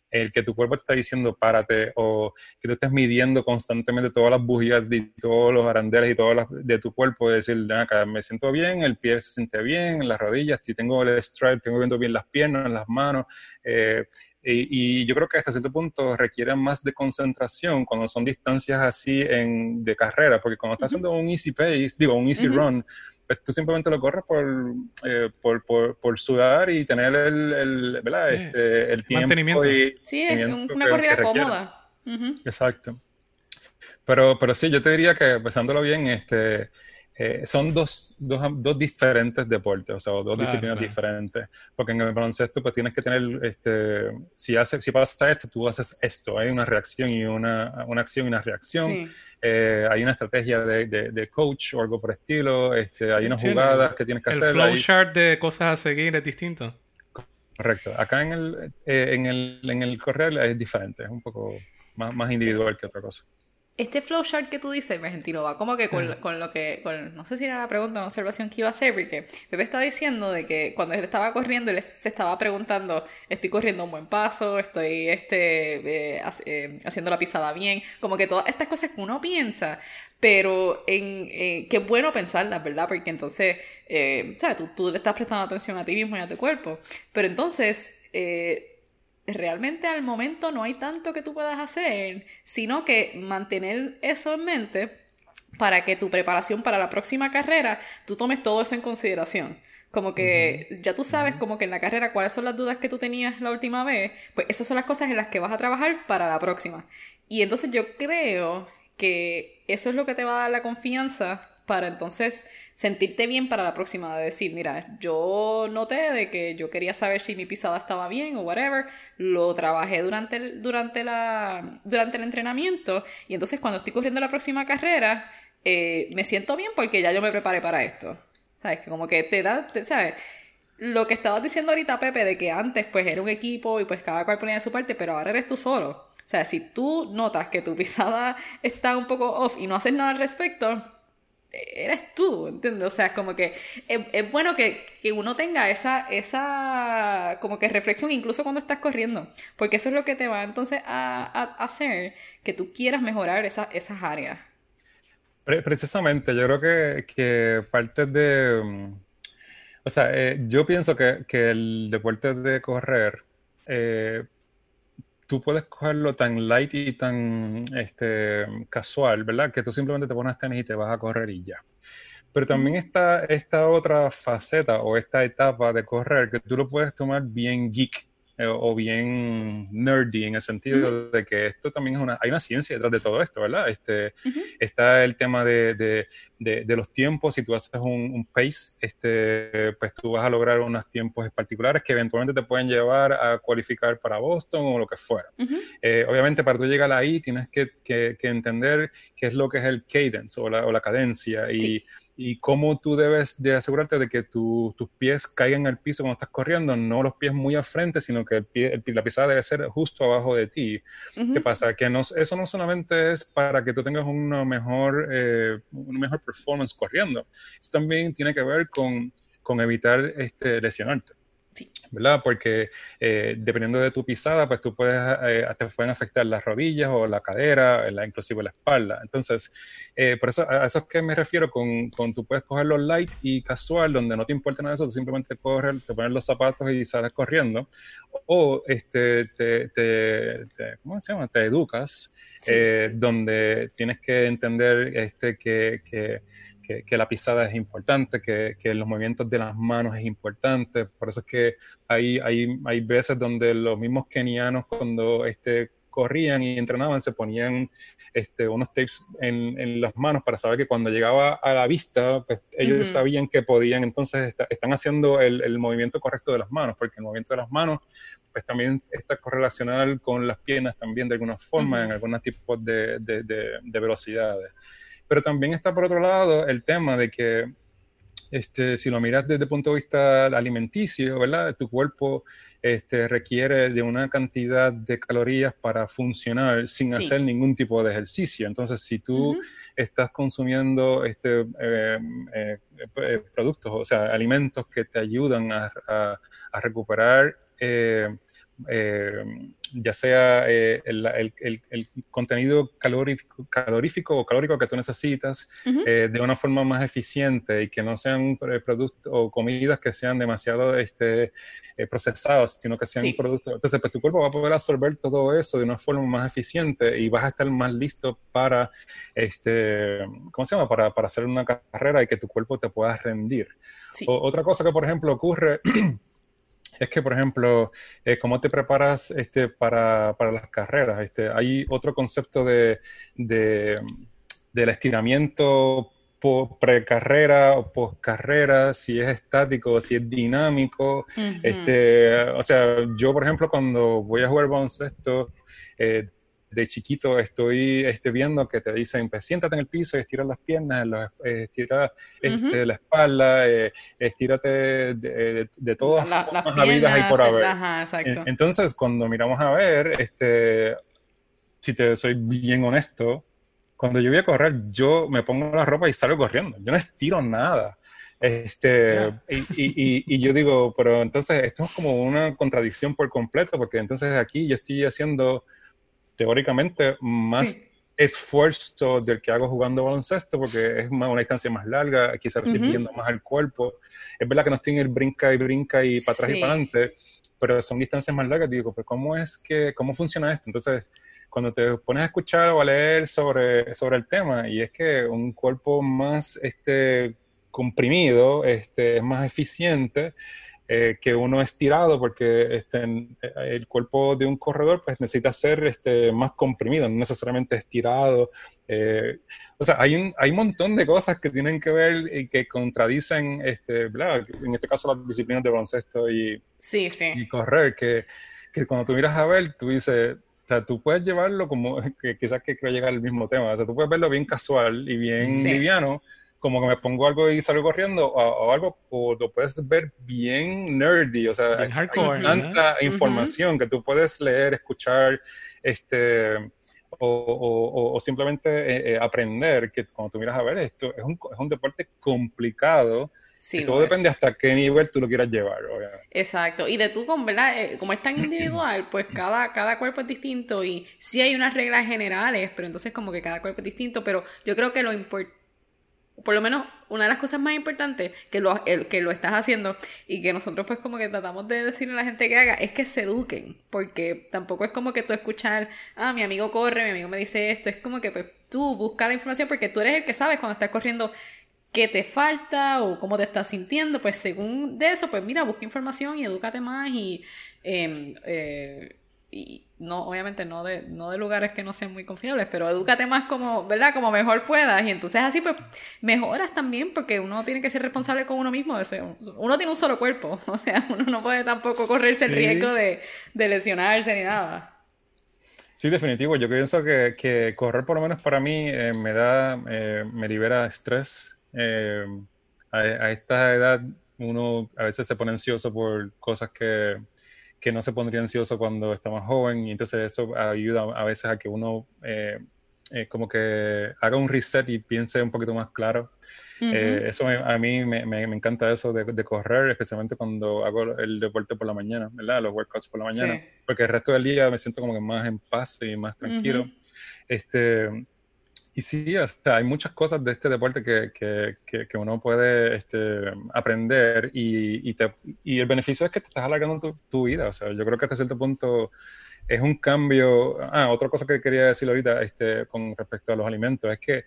el que tu cuerpo te está diciendo párate o que tú estés midiendo constantemente todas las bujías y todos los arandeles y todas de tu cuerpo, decir, acá me siento bien, el pie se siente bien, las rodillas, tengo el stride, tengo viendo bien las piernas, las manos. Eh, y, yo creo que hasta cierto punto requiere más de concentración cuando son distancias así en, de carrera, porque cuando estás haciendo un easy pace, digo, un easy run, tú simplemente lo corres por, eh, por, por, por, sudar y tener el, el, ¿verdad? Este, el tiempo. Mantenimiento. Y, sí, es una corrida cómoda. Exacto. Pero, pero sí, yo te diría que, pensándolo bien, este, eh, son dos, dos, dos, diferentes deportes, o sea, dos disciplinas diferentes. Porque en el baloncesto, pues tienes que tener, este, si, hace, si pasa esto, tú haces esto. Hay una reacción y una, una acción y una reacción. Eh, hay una estrategia de, de, coach o algo por estilo. Este, hay unas jugadas que tienes que hacer. El flowchart de cosas a seguir es distinto. Correcto. Acá en el, eh, en el, en el correr es diferente, es un poco más, más individual que otra cosa. Este flowchart que tú dices, Argentino, va como que con, con, lo que, con, no sé si era la pregunta o la observación que iba a hacer, porque Pepe estaba diciendo de que cuando él estaba corriendo, él se estaba preguntando, estoy corriendo un buen paso, estoy este, eh, eh, haciendo la pisada bien, como que todas estas cosas que uno piensa, pero en, eh, qué bueno pensarlas, ¿verdad? Porque entonces, ¿sabes? Tú, tú le estás prestando atención a ti mismo y a tu cuerpo, pero entonces... Eh, realmente al momento no hay tanto que tú puedas hacer, sino que mantener eso en mente para que tu preparación para la próxima carrera, tú tomes todo eso en consideración. Como que ya tú sabes como que en la carrera cuáles son las dudas que tú tenías la última vez, pues esas son las cosas en las que vas a trabajar para la próxima. Y entonces yo creo que eso es lo que te va a dar la confianza para entonces sentirte bien para la próxima, de decir, mira, yo noté de que yo quería saber si mi pisada estaba bien o whatever, lo trabajé durante el, durante la, durante el entrenamiento y entonces cuando estoy corriendo la próxima carrera, eh, me siento bien porque ya yo me preparé para esto. ¿Sabes? Que como que te da, ¿sabes? Lo que estabas diciendo ahorita, Pepe, de que antes pues era un equipo y pues cada cual ponía su parte, pero ahora eres tú solo. O sea, si tú notas que tu pisada está un poco off y no haces nada al respecto, eres tú, ¿entiendes? O sea, como que es, bueno que, uno tenga esa, esa como que reflexión incluso cuando estás corriendo, porque eso es lo que te va entonces a, hacer que tú quieras mejorar esas áreas. Precisamente, yo creo que, que parte de... Mm, o sea, eh, yo pienso que, el deporte de correr eh, tú puedes cogerlo tan light y tan este, casual, ¿verdad? Que tú simplemente te pones tenis y te vas a correr y ya. Pero también está esta otra faceta o esta etapa de correr que tú lo puedes tomar bien geek. Eh, o bien nerdy en el sentido de que esto también es una, hay una ciencia detrás de todo esto, ¿verdad? Este, Está el tema de, de, de, los tiempos, si tú haces un, un, pace, este, pues tú vas a lograr unos tiempos particulares que eventualmente te pueden llevar a cualificar para Boston o lo que fuera. Eh, obviamente para tú llegar ahí tienes que, que, que, entender qué es lo que es el cadence o la, o la cadencia y y cómo tú debes de asegurarte de que tus pies caigan al piso cuando estás corriendo, no los pies muy al frente, sino que el pie, la pisada debe ser justo abajo de ti. ¿Qué pasa? Que no, eso no solamente es para que tú tengas una mejor, eh, una mejor performance corriendo, eso también tiene que ver con, con evitar este, lesionarte. ¿Verdad? Porque eh, dependiendo de tu pisada, pues tú puedes, eh, te pueden afectar las rodillas o la cadera, la, inclusive la espalda. Entonces, eh, por eso, a eso es que me refiero con, con, tú puedes cogerlo light y casual, donde no te importa nada de eso, tú simplemente corres, te pones los zapatos y sales corriendo. O este, te, te, ¿cómo se llama? Te educas, donde tienes que entender este, que, que que, la pisada es importante, que, que, los movimientos de las manos es importante. Por eso es que hay, hay, hay veces donde los mismos kenianos cuando este, corrían y entrenaban se ponían este, unos tapes en, en, las manos para saber que cuando llegaba a la vista, pues ellos sabían que podían, entonces están haciendo el, el, movimiento correcto de las manos, porque el movimiento de las manos pues también está correlacional con las piernas también de alguna forma, en algunos tipos de, de, de velocidades. Pero también está por otro lado el tema de que este, si lo miras desde el punto de vista alimenticio, ¿verdad? Tu cuerpo este, requiere de una cantidad de calorías para funcionar sin hacer ningún tipo de ejercicio. Entonces, si tú estás consumiendo este, eh, eh, eh, productos, o sea, alimentos que te ayudan a, a recuperar eh, ya sea eh, el, contenido calorífico, calorífico o calórico que tú necesitas eh, de una forma más eficiente y que no sean productos o comidas que sean demasiado este, procesados, sino que sean productos. Entonces, pues tu cuerpo va a poder absorber todo eso de una forma más eficiente y vas a estar más listo para, este, ¿cómo se llama? Para, para hacer una carrera y que tu cuerpo te pueda rendir. otra cosa que, por ejemplo, ocurre es que, por ejemplo, eh, cómo te preparas este, para, para, las carreras. Este, hay otro concepto de, de, del estiramiento pre-carrera o post-carrera, si es estático, si es dinámico. este, o sea, yo, por ejemplo, cuando voy a jugar baloncesto, eh, de chiquito estoy este, viendo que te dicen, pues siéntate en el piso y estira las piernas, eh, estira este, la espalda, eh, estírate de, de, todas las habidas ahí por haber. Entonces, cuando miramos a ver, este, si te soy bien honesto, cuando yo voy a correr, yo me pongo la ropa y salgo corriendo. Yo no estiro nada. Este, y, y, y, yo digo, pero entonces esto es como una contradicción por completo, porque entonces aquí yo estoy haciendo teóricamente más esfuerzo del que hago jugando baloncesto, porque es una, distancia más larga, aquí se uh más el cuerpo. Es verdad que no estoy en el brinca y brinca y para atrás y para adelante, pero son distancias más largas. Digo, pero ¿cómo es que, cómo funciona esto? Entonces, cuando te pones a escuchar o a leer sobre, sobre el tema, y es que un cuerpo más este, comprimido este, es más eficiente, eh, que uno estirado porque este, el cuerpo de un corredor pues necesita ser este, más comprimido, no necesariamente estirado. Eh, o sea, hay un, hay un montón de cosas que tienen que ver y que contradicen, este, en este caso, las disciplinas de baloncesto y, sí, sí. y correr, que, que cuando tú miras a ver, tú dices, o sea, tú puedes llevarlo como, que quizás que quiero llegar al mismo tema, o sea, tú puedes verlo bien casual y bien liviano, como que me pongo algo y salgo corriendo o, algo, o lo puedes ver bien nerdy, o sea, hay tanta información que tú puedes leer, escuchar, este, o, o, simplemente eh, eh, aprender, que cuando tú miras a ver esto, es un, es un deporte complicado, Sí, todo depende hasta qué nivel tú lo quieras llevar, obviamente. Exacto. Y de tú, ¿verdad? Eh, como es tan individual, pues cada, cada cuerpo es distinto y sí hay unas reglas generales, pero entonces como que cada cuerpo es distinto, pero yo creo que lo importante por lo menos una de las cosas más importantes que lo, el, que lo estás haciendo y que nosotros pues como que tratamos de decirle a la gente que haga es que se eduquen, porque tampoco es como que tú escuchar, ah, mi amigo corre, mi amigo me dice esto, es como que pues tú buscas la información porque tú eres el que sabes cuando estás corriendo qué te falta o cómo te estás sintiendo, pues según de eso, pues mira, busca información y edúcate más y, em, eh, y no, obviamente no de, no de lugares que no sean muy confiables, pero edúcate más como, ¿verdad? Como mejor puedas y entonces así pues mejoras también porque uno tiene que ser responsable con uno mismo, uno tiene un solo cuerpo, o sea, uno no puede tampoco correrse el riesgo de, de lesionarse ni nada. Sí, definitivo. Yo pienso que, que correr, por lo menos para mí, eh, me da, eh, me libera estrés. Eh, a, esta edad, uno a veces se pone ansioso por cosas que, que, no se pondría ansioso cuando está más joven, y entonces eso ayuda a veces a que uno como que haga un reset y piense un poquito más claro. Eh, eso a mí me, me, encanta eso de, de, correr, especialmente cuando hago el deporte por la mañana, ¿verdad? Los workouts por la mañana, porque el resto del día me siento como que más en paz y más tranquilo. este, y sí, hay muchas cosas de este deporte que, que, que uno puede este, aprender y, y, te, y, el beneficio es que te estás alargando tu, tu, vida. O sea, yo creo que hasta cierto punto es un cambio. Ah, otra cosa que quería decir ahorita este, con respecto a los alimentos es que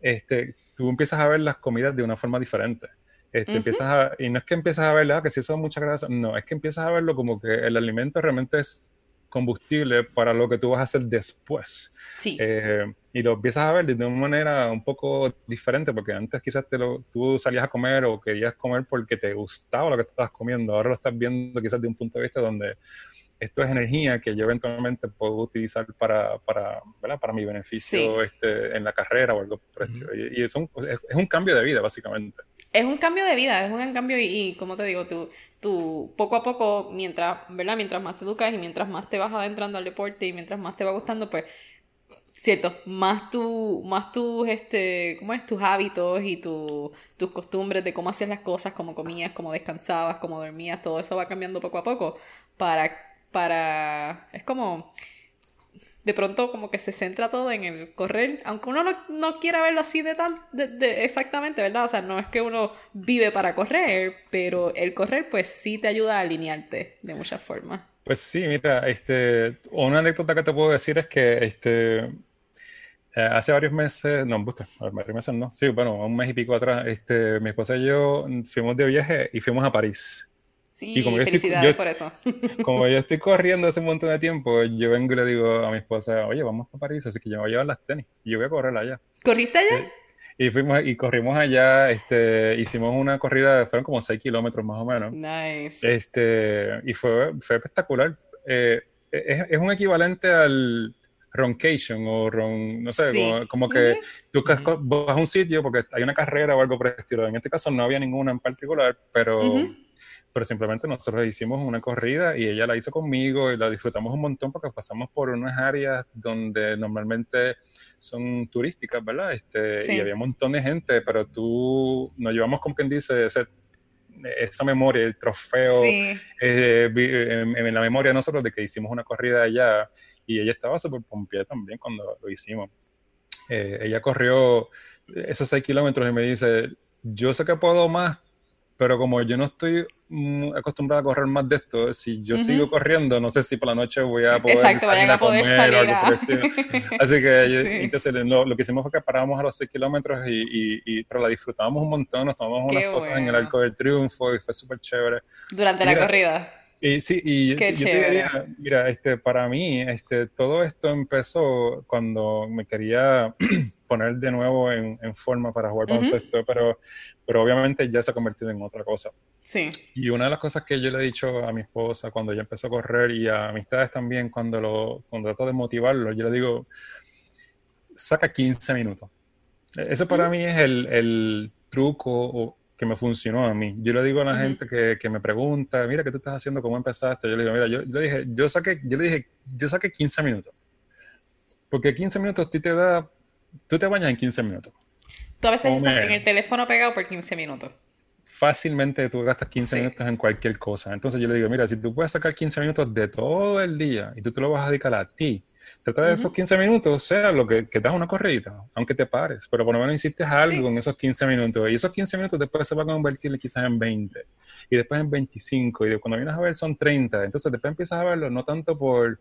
este, tú empiezas a ver las comidas de una forma diferente. Este, empiezas y no es que empiezas a verla, ah, que si son muchas grasas, no, es que empiezas a verlo como que el alimento realmente es combustible para lo que tú vas a hacer después. Sí. Eh, y lo empiezas a ver de una manera un poco diferente, porque antes quizás te lo, tú salías a comer o querías comer porque te gustaba lo que estabas comiendo, ahora lo estás viendo quizás de un punto de vista donde esto es energía que yo eventualmente puedo utilizar para, para, para mi beneficio este, en la carrera o algo por Y, es, un, es, un, cambio de vida, básicamente. Es un cambio de vida, es un cambio y, como te digo, tú, tú poco a poco, mientras, ¿verdad? mientras más te educas y mientras más te vas adentrando al deporte y mientras más te va gustando, pues cierto, más tu, más tus, este, ¿cómo es? Tus hábitos y tu, tus costumbres de cómo hacías las cosas, cómo comías, cómo descansabas, cómo dormías, todo eso va cambiando poco a poco para para... Es como... De pronto como que se centra todo en el correr, aunque uno no, quiera verlo así de tal, de, exactamente, ¿verdad? O sea, no es que uno vive para correr, pero el correr pues sí te ayuda a alinearte de muchas formas. Pues sí, mira, este, una anécdota que te puedo decir es que este, eh, hace varios meses, no, varios meses no, sí, bueno, un mes y pico atrás, este, mi esposa y yo fuimos de viaje y fuimos a París. Sí, y como felicidades por eso. Como yo estoy corriendo hace un montón de tiempo, yo vengo y le digo a mi esposa, oye, vamos a París, así que yo me voy a llevar las tenis y yo voy a correr allá. ¿Corriste allá? Eh, y fuimos y corrimos allá, este, hicimos una corrida, fueron como 6 kilómetros más o menos. Nice. Este, y fue, fue espectacular. Eh, es, es, un equivalente al roncation o ron, no sé, como, que tú vas a un sitio porque hay una carrera o algo por el estilo. En este caso no había ninguna en particular, pero pero simplemente nosotros hicimos una corrida y ella la hizo conmigo y la disfrutamos un montón porque pasamos por unas áreas donde normalmente son turísticas, ¿verdad? Este, Y había un montón de gente, pero tú nos llevamos como quien dice esa memoria, el trofeo eh, en, la memoria de nosotros de que hicimos una corrida allá y ella estaba súper pompeada también cuando lo hicimos. Eh, ella corrió esos seis kilómetros y me dice, yo sé que puedo más, pero como yo no estoy acostumbrado a correr más de esto, si yo sigo corriendo, no sé si por la noche voy a poder, Exacto, vayan a, poder salir Así que entonces, lo, que hicimos fue que parábamos a los 6 kilómetros y, y, pero la disfrutábamos un montón, nos tomamos unas fotos en el Arco del Triunfo y fue súper chévere. Durante la corrida. Y sí, y Qué yo, te diría, mira, este, para mí, este, todo esto empezó cuando me quería poner de nuevo en, en forma para jugar baloncesto, pero, pero obviamente ya se ha convertido en otra cosa. Sí. Y una de las cosas que yo le he dicho a mi esposa cuando ella empezó a correr y a amistades también cuando, lo, cuando trato de motivarlo, yo le digo, saca 15 minutos. E-, Eso para mí es el, el truco que me funcionó a mí. Yo le digo a la gente que, que, me pregunta, mira, ¿qué tú estás haciendo? ¿Cómo empezaste? Yo le digo, mira, yo, le dije, yo saqué, yo le dije, yo saqué 15 minutos. Porque 15 minutos tú te da, tú te bañas en 15 minutos. Tú a veces estás en el teléfono pegado por 15 minutos. Fácilmente tú gastas 15 minutos en cualquier cosa. Entonces yo le digo, mira, si tú puedes sacar 15 minutos de todo el día y tú te lo vas a dedicar a ti, Trata de esos 15 minutos, sea lo que, que das una corridita, aunque te pares, pero por lo menos hiciste algo en esos 15 minutos. Y esos 15 minutos después se van a convertir quizás en 20, y después en 25, y cuando vienes a ver son 30. Entonces después empiezas a verlo no tanto por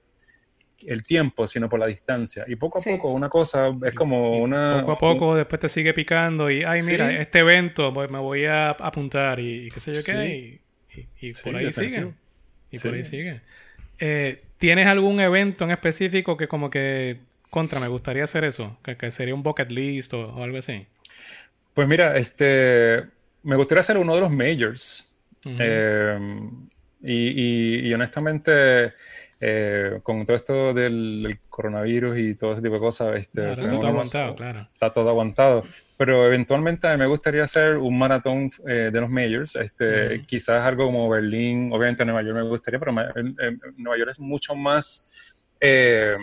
el tiempo, sino por la distancia. Y poco a poco una cosa es como una... Poco a poco después te sigue picando y, ay, mira, este evento pues, me voy a apuntar y, qué sé yo qué, y, por ahí sigue. Y por ahí sigue. Eh, ¿Tienes algún evento en específico que como que, contra, me gustaría hacer eso? Que, sería un bucket list o, algo así. Pues mira, este, me gustaría hacer uno de los majors. Eh, y, honestamente, eh, con todo esto del, coronavirus y todo ese tipo de cosas, este, está todo aguantado, claro. Está todo aguantado. Pero eventualmente me gustaría hacer un maratón de los majors, este, quizás algo como Berlín, obviamente Nueva York me gustaría, pero Nueva York es mucho más... Eh,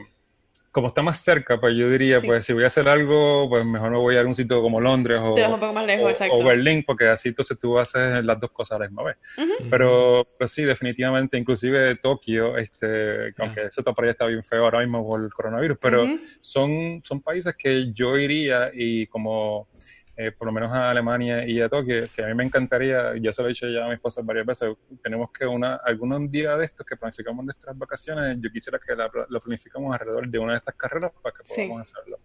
como está más cerca, pues yo diría, pues si voy a hacer algo, pues mejor me voy a un sitio como Londres o, o, Berlín, porque así entonces tú haces las dos cosas a la misma vez. Pero pues sí, definitivamente, inclusive Tokio, este, aunque eso todavía está bien feo ahora mismo por el coronavirus, pero son, son países que yo iría y como eh, por lo menos a Alemania y a Tokio, que a mí me encantaría, ya se lo he dicho ya a mi esposa varias veces, tenemos que una, algunos días de estos que planificamos nuestras vacaciones, yo quisiera que lo planificamos alrededor de una de estas carreras para que podamos hacerlo.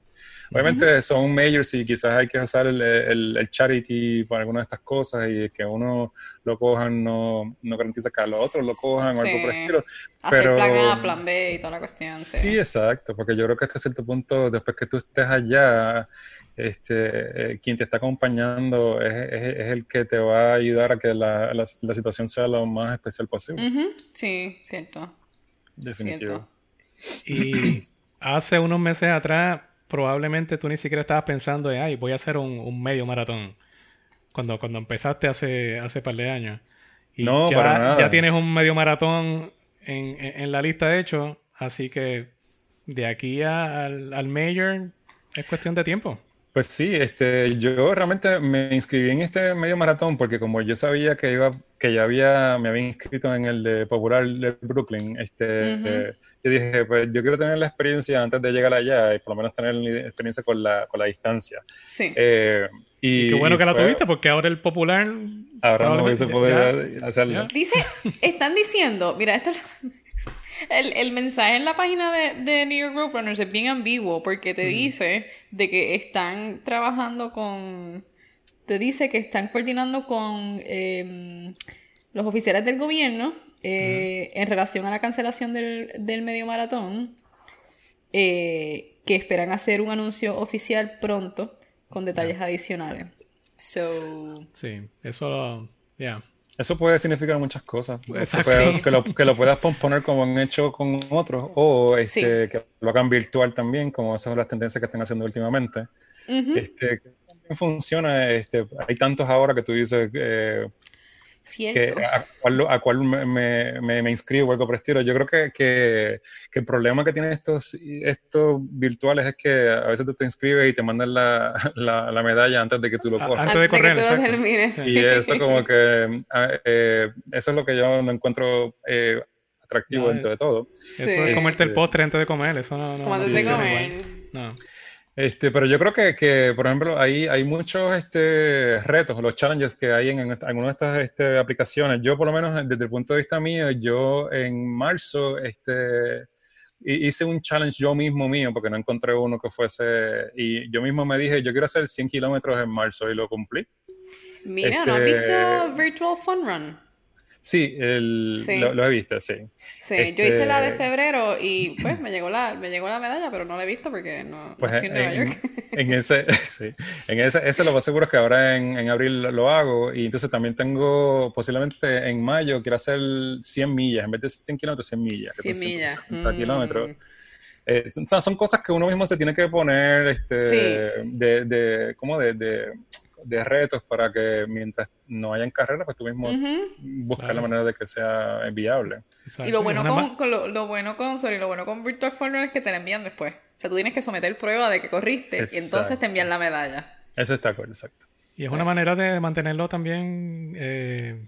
Obviamente son majors y quizás hay que usar el, el, charity para algunas de estas cosas y que uno lo cojan no, no garantiza que a los otros lo cojan o algo por el estilo. Hacer plan A, plan B y toda la cuestión. Sí. exacto, porque yo creo que hasta cierto punto, después que tú estés allá, este, eh, quien te está acompañando es, el que te va a ayudar a que la, la, situación sea lo más especial posible. Sí, cierto. Definitivo. Y hace unos meses atrás, probablemente tú ni siquiera estabas pensando de, ay, voy a hacer un, medio maratón. Cuando, cuando empezaste hace, hace par de años. Y no, ya, ya tienes un medio maratón en, en, la lista de hecho, así que de aquí al, al Major es cuestión de tiempo. Pues sí, este, yo realmente me inscribí en este medio maratón porque como yo sabía que iba, que ya había, me había inscrito en el de Popular de Brooklyn, este, eh, yo dije, pues yo quiero tener la experiencia antes de llegar allá y por lo menos tener la experiencia con la, con la distancia. Sí. Eh, y, qué bueno que la tuviste porque ahora el Popular... Ahora no hubiese podido hacerlo. Dice, están diciendo, mira, esto el, el, mensaje en la página de, de, New York Roadrunners es bien ambiguo porque te dice de que están trabajando con. Te dice que están coordinando con em, los oficiales del gobierno eh, en relación a la cancelación del, del medio maratón. Eh, que esperan hacer un anuncio oficial pronto con detalles adicionales. So... Sí, eso. Ya. Eso puede significar muchas cosas. que, lo, que, lo, puedas poner como han hecho con otros o este, que lo hagan virtual también, como esas son las tendencias que están haciendo últimamente. este, funciona. Este, hay tantos ahora que tú dices, eh, a, cuál, me, me, inscribo, algo por estilo. Yo creo que, que, el problema que tienen estos, estos virtuales es que a veces te, inscribes y te mandan la, la, medalla antes de que tú lo cojas. Antes de correr, Y eso como que, ah, eh, eso es lo que yo no encuentro eh, atractivo dentro de todo. Eso es comerte el este, postre antes de comer, eso no... no, antes de comer. No. Este, pero yo creo que, que, por ejemplo, hay, hay muchos este, retos, los challenges que hay en, en algunas de estas este, aplicaciones. Yo, por lo menos, desde el punto de vista mío, yo en marzo este, hice un challenge yo mismo mío, porque no encontré uno que fuese. Y yo mismo me dije, yo quiero hacer 100 kilómetros en marzo y lo cumplí. Mira, ¿no has visto este, Virtual Fun Run? Sí, el, Lo, he visto, sí. Sí, yo hice la de este febrero y pues me llegó la, me llegó la medalla, pero no la he visto porque no, pues estoy en, Nueva York. En ese, sí, en ese, ese lo más seguro es que ahora en, en, abril lo hago y entonces también tengo posiblemente en mayo quiero hacer 100 millas, en vez de 100 kilómetros, 100 millas. 100 millas. Mm. Eh, son, cosas que uno mismo se tiene que poner este, de, de, ¿cómo? de, de de retos para que mientras no hayan carreras, pues tú mismo buscas la manera de que sea viable. Y lo bueno con, lo, bueno con sorry, lo bueno con Virtual Formula es que te la envían después. O sea, tú tienes que someter prueba de que corriste y entonces te envían la medalla. Eso está cool, exacto. Y es una manera de mantenerlo también eh,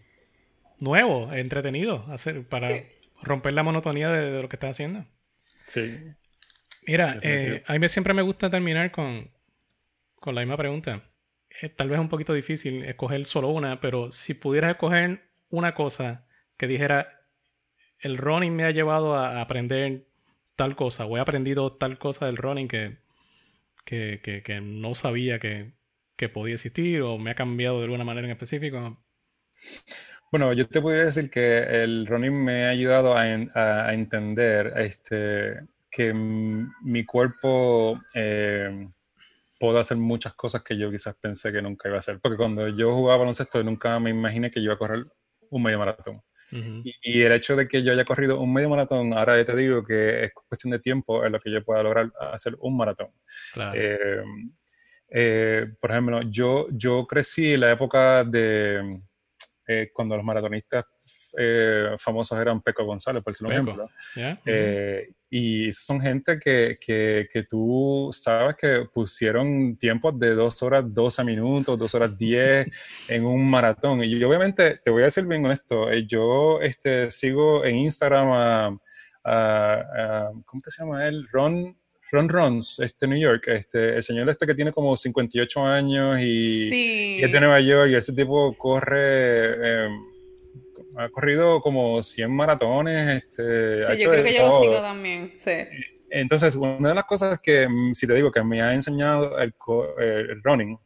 nuevo, entretenido, hacer para romper la monotonía de, lo que estás haciendo. Sí. Mira, eh, a mí siempre me gusta terminar con, con la misma pregunta. Eh, tal vez es un poquito difícil escoger solo una, pero si pudieras escoger una cosa que dijera, el running me ha llevado a aprender tal cosa, o he aprendido tal cosa del running que, que, que, no sabía que, que, podía existir, o me ha cambiado de alguna manera en específico. Bueno, yo te podría decir que el running me ha ayudado a, a, entender este, que mi cuerpo eh, puedo hacer muchas cosas que yo quizás pensé que nunca iba a hacer. Porque cuando yo jugaba baloncesto, nunca me imaginé que yo iba a correr un medio maratón. y, el hecho de que yo haya corrido un medio maratón, ahora te digo que es cuestión de tiempo en lo que yo pueda lograr hacer un maratón. Eh, eh, por ejemplo, yo, yo crecí en la época de eh, cuando los maratonistas famosos eran Peco González, por ejemplo. Eh, y son gente que, que, que, tú sabes que pusieron tiempos de dos horas 12 minutos, dos horas 10 en un maratón. Y obviamente, te voy a decir bien honesto, yo este, sigo en Instagram a, a, a ¿cómo se llama él? Ron Ron Rons, este New York, este, el señor este que tiene como 58 años y, es de Nueva York y ese tipo corre, em, ha corrido como 100 maratones. Este, sí, yo creo que yo lo sigo también, sí. Entonces, una de las cosas que, mm, si te digo, que me ha enseñado el, running,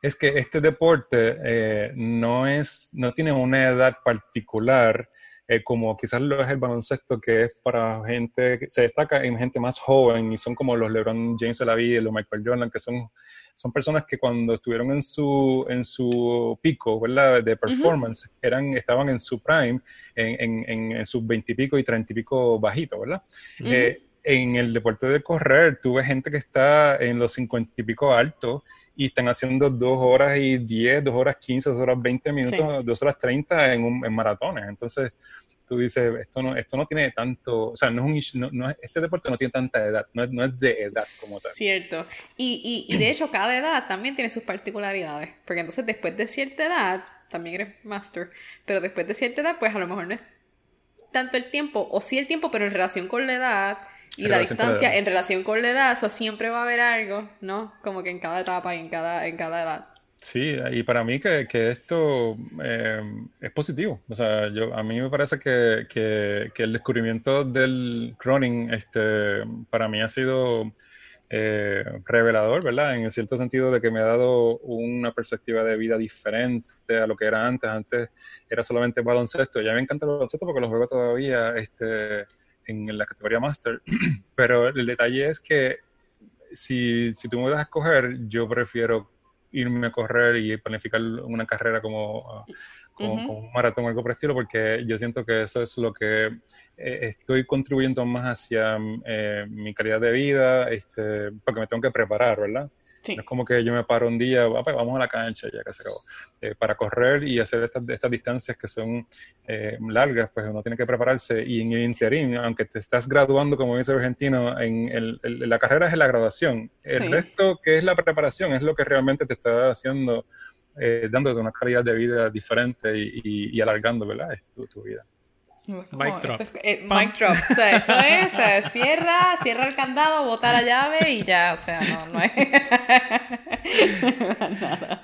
es que este deporte eh, no, es, no tiene una edad particular eh, como quizás lo es el baloncesto, que es para gente que se destaca en gente más joven y son como los LeBron James de la vida, los Michael Jordan, que son, son personas que cuando estuvieron en su, en su pico ¿verdad? de performance, eran, estaban en su prime, en, en, en sus veintipico y treinta y pico bajitos, ¿verdad? Eh, en el deporte de correr, tuve gente que está en los cincuenta y pico altos y están haciendo dos horas y diez, dos horas quince, dos horas veinte minutos, dos horas treinta en, un, en maratones. Entonces, tú dices, esto no, esto no tiene tanto, o sea, no es un, no, este deporte no tiene tanta edad, no es, no es de edad como tal. Cierto. Y, y, y, de hecho, cada edad también tiene sus particularidades, porque entonces después de cierta edad, también eres master, pero después de cierta edad, pues a lo mejor no es tanto el tiempo, o sí el tiempo, pero en relación con la edad, y la distancia en relación con la edad, eso siempre va a haber algo, ¿no? Como que en cada etapa y en cada, en cada edad. Sí, y para mí que, que esto eh, es positivo. O sea, yo, a mí me parece que, que, que el descubrimiento del running este, para mí ha sido eh, revelador, ¿verdad? En el cierto sentido de que me ha dado una perspectiva de vida diferente a lo que era antes. Antes era solamente baloncesto. Ya me encanta el baloncesto porque lo juego todavía. Este, en la categoría Master, pero el detalle es que si, si tú me vas a escoger, yo prefiero irme a correr y planificar una carrera como, como, un maratón o algo por el estilo, porque yo siento que eso es lo que eh, estoy contribuyendo más hacia eh, mi calidad de vida, este, porque me tengo que preparar, ¿verdad? No es como que yo me paro un día, ah, pues vamos a la cancha, ya que se acabó. Eh, para correr y hacer estas, estas distancias que son eh, largas, pues uno tiene que prepararse. Y en el interín, aunque te estás graduando, como dice el argentino, en el, la carrera es la graduación. El resto, que es la preparación, es lo que realmente te está haciendo, eh, dándote una calidad de vida diferente y, y, alargando, ¿verdad? tu vida. Mic drop. Eh, mic drop. O sea, esto es, o sea, cierra, cierra el candado, bota la llave y ya, o sea, no, no hay nada.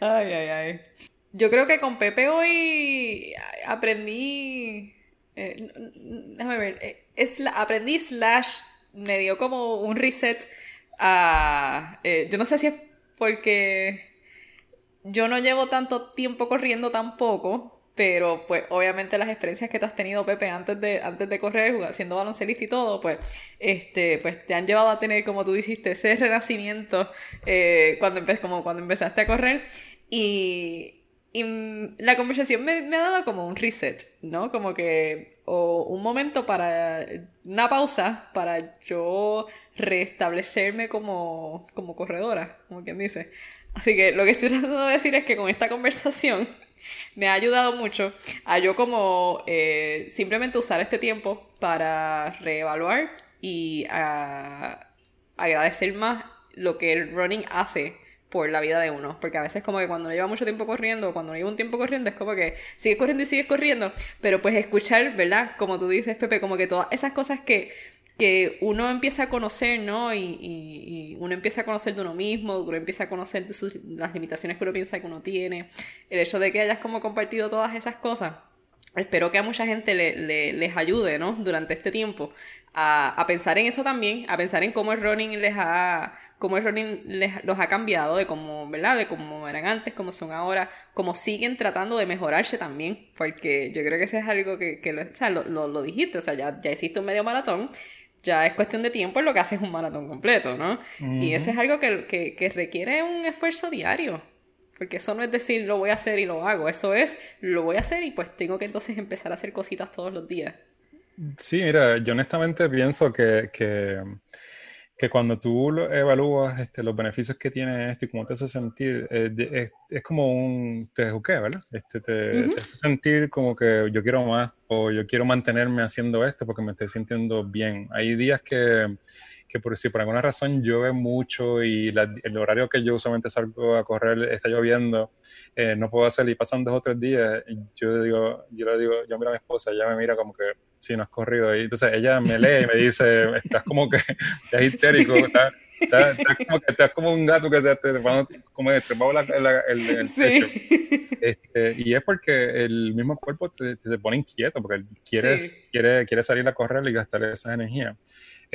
Ay, ay, ay. Yo creo que con Pepe hoy aprendí, eh, déjame ver, eh, es la, aprendí slash, me dio como un reset a, eh, yo no sé si es porque yo no llevo tanto tiempo corriendo tampoco, pero pues obviamente las experiencias que tú has tenido Pepe antes de antes de correr siendo baloncelista y todo pues este pues te han llevado a tener como tú dijiste ese renacimiento eh, cuando como cuando empezaste a correr. Y, y la conversación me, me, ha dado como un reset no como que o un momento para una pausa para yo restablecerme como como corredora como quien dice. Así que lo que estoy tratando de decir es que con esta conversación me ha ayudado mucho a yo como eh, simplemente usar este tiempo para reevaluar y a agradecer más lo que el running hace por la vida de uno. Porque a veces como que cuando no lleva mucho tiempo corriendo, cuando no lleva un tiempo corriendo, es como que sigues corriendo y sigues corriendo. Pero pues escuchar, ¿verdad? Como tú dices, Pepe, como que todas esas cosas que que uno empieza a conocer, ¿no? Y, y, uno empieza a conocer de uno mismo, uno empieza a conocer de sus, las limitaciones que uno piensa que uno tiene, el hecho de que hayas como compartido todas esas cosas, espero que a mucha gente le, les ayude, ¿no? Durante este tiempo a, a, pensar en eso también, a pensar en cómo el running les ha, cómo el running les, los ha cambiado de cómo, ¿verdad? De cómo eran antes, cómo son ahora, cómo siguen tratando de mejorarse también, porque yo creo que eso es algo que, que lo, o sea, lo, lo, dijiste, o sea, ya, ya hiciste un medio maratón, ya es cuestión de tiempo en lo que haces un maratón completo, ¿no? Y eso es algo que, que, que requiere un esfuerzo diario. Porque eso no es decir lo voy a hacer y lo hago, eso es lo voy a hacer y pues tengo que entonces empezar a hacer cositas todos los días. Sí, mira, yo honestamente pienso que, que, que cuando tú evalúas este, los beneficios que tiene esto y cómo te hace sentir, eh, es, como un te eduqué, ¿verdad? Este, te, te, hace sentir como que yo quiero más o yo quiero mantenerme haciendo esto porque me estoy sintiendo bien. Hay días que que por si por alguna razón llueve mucho y el horario que yo usualmente salgo a correr está lloviendo, eh, no puedo hacer y pasan dos o tres días, y yo digo, yo le digo, yo miro a mi esposa, ella me mira como que, sí, no has corrido, y entonces ella me lee y me dice, estás como que, estás histérico, estás, como que estás como un gato que te, te, como te el, el pecho. Este, y es porque el mismo cuerpo te, se pone inquieto, porque quieres, quiere, quiere salir a correr y gastar esa energía.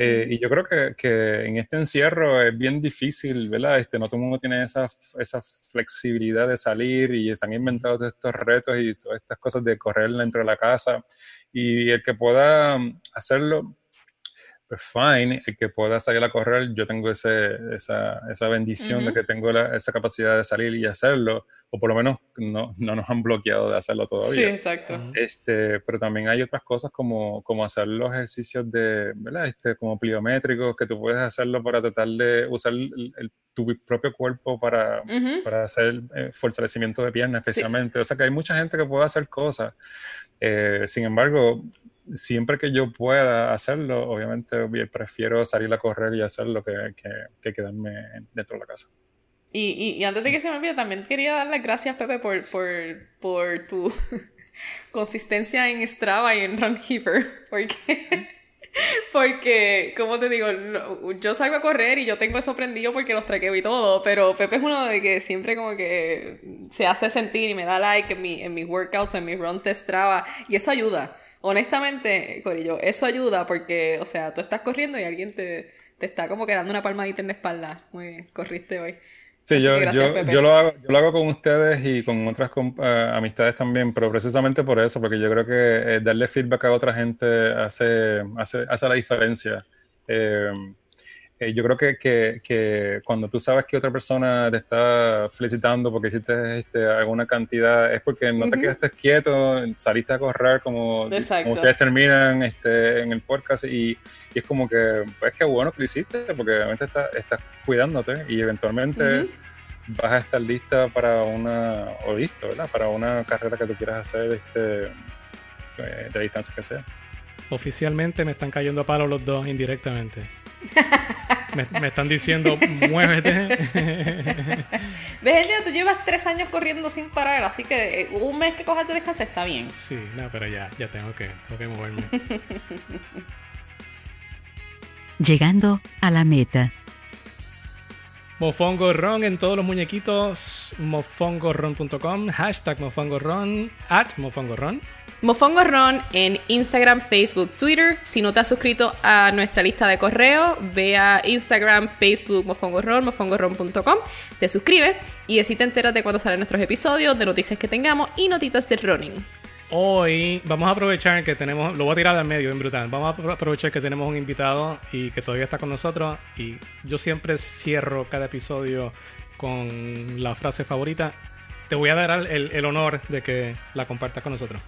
Eh, y yo creo que, que, en este encierro es bien difícil, ¿verdad? Este, no todo el mundo tiene esa, esa flexibilidad de salir y se han inventado todos estos retos y todas estas cosas de correr dentro de la casa. Y el que pueda hacerlo, pues fine, el que pueda salir a correr, yo tengo ese, esa, esa bendición de que tengo esa capacidad de salir y hacerlo, o por lo menos no, no, nos han bloqueado de hacerlo todavía. Sí, exacto. Este, pero también hay otras cosas como, como hacer los ejercicios de, ¿verdad? Este, como pliométricos, que tú puedes hacerlo para tratar de usar el, tu propio cuerpo para, para hacer eh, fortalecimiento de piernas especialmente. O sea que hay mucha gente que puede hacer cosas. Eh, sin embargo, siempre que yo pueda hacerlo, obviamente prefiero salir a correr y hacerlo que, que, quedarme dentro de la casa. Y, y, antes de que se me olvide, también quería dar las gracias, Pepe, por, por, por tu consistencia en Strava y en Runkeeper. Porque, porque, como te digo, yo salgo a correr y yo tengo eso prendido porque los traqueo y todo, pero Pepe es uno de que siempre como que se hace sentir y me da like en, mi, en mis workouts, en mis runs de Strava, y eso ayuda honestamente, Corillo, eso ayuda porque, o sea, tú estás corriendo y alguien te, te está como que dando una palmadita en la espalda. Muy bien, corriste hoy. Sí, yo, yo, yo, lo hago, yo lo hago con ustedes y con otras eh, amistades también, pero precisamente por eso, porque yo creo que eh, darle feedback a otra gente hace, hace, hace la diferencia. Eh, eh, yo creo que, que, que, cuando tú sabes que otra persona te está felicitando porque hiciste este, alguna cantidad, es porque no te quedaste quieto, saliste a correr como, como ustedes terminan este, en el podcast y, y, es como que, pues qué bueno que lo hiciste, porque obviamente estás, estás cuidándote y eventualmente vas a estar lista para una, o listo, ¿verdad? Para una carrera que tú quieras hacer este, eh, de distancia que sea. Oficialmente me están cayendo a palo los dos indirectamente. Me, están diciendo, muévete. ¿Ves, el Tú llevas tres años corriendo sin parar, así que eh, un mes que cojas de descanso está bien. Sí, no, pero ya, ya tengo que, tengo que moverme. Llegando a la meta. Mofongorron en todos los muñequitos, mofongorron.com, hashtag mofongorron, at mofongorron. Mofongo Ron en Instagram, Facebook, Twitter. Si no te has suscrito a nuestra lista de correo, ve a Instagram, Facebook, Ron, mofongorron.com, te suscribes y así te enteras de cuando salen nuestros episodios, de noticias que tengamos y notitas de running. Hoy vamos a aprovechar que tenemos, lo voy a tirar al medio, en brutal. Vamos a aprovechar que tenemos un invitado y que todavía está con nosotros. Y yo siempre cierro cada episodio con la frase favorita. Te voy a dar el, el honor de que la compartas con nosotros.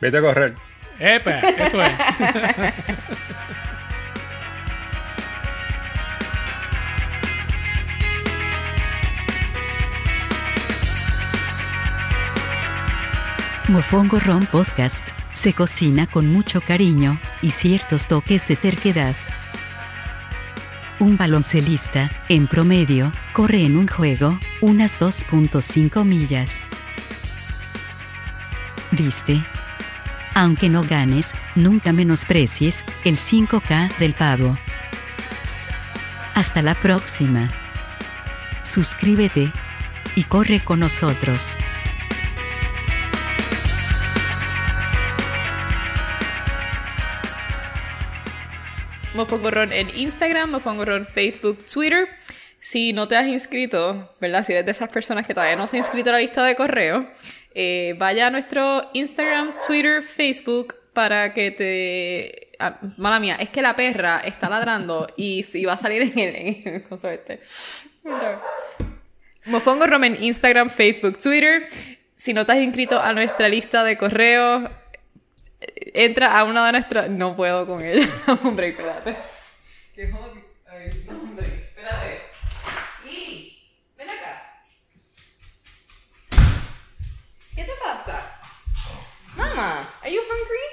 Vete a correr. ¡Epa! Eso es. Mofongo Ron Podcast se cocina con mucho cariño y ciertos toques de terquedad. Un baloncelista, en promedio, corre en un juego unas 2.5 millas. ¿Viste? Aunque no ganes, nunca menosprecies el 5K del pavo. Hasta la próxima. Suscríbete y corre con nosotros. Mofongorrón en Instagram, Mofongorrón Facebook, Twitter. Si no te has inscrito, ¿verdad? Si eres de esas personas que todavía no se han inscrito a la lista de correo, eh, vaya a nuestro Instagram, Twitter, Facebook para que te... Ah, mala mía, es que la perra está ladrando y, si va a salir en el, en el coso este. Mofongo Instagram, Facebook, Twitter. Si no te has inscrito a nuestra lista de correo, entra a una de nuestras... No puedo con ella. hombre, espérate. ¿Qué Ay, no, hombre, espérate. Lili, ven acá. ¿Qué te pasa? Mama, are you hungry?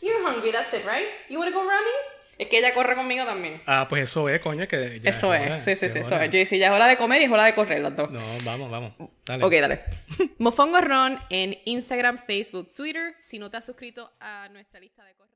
You're hungry, that's it, right? You want to go running? Es que ella corre conmigo también. Ah, pues eso es, coño, que ya Eso es, sí, sí, sí, eso es. Yo decía, ya es hora de comer y es hora de correr las dos. No, vamos, vamos. Dale. Ok, dale. Mofongo Ron en Instagram, Facebook, Twitter. Si no te has suscrito a nuestra lista de correo.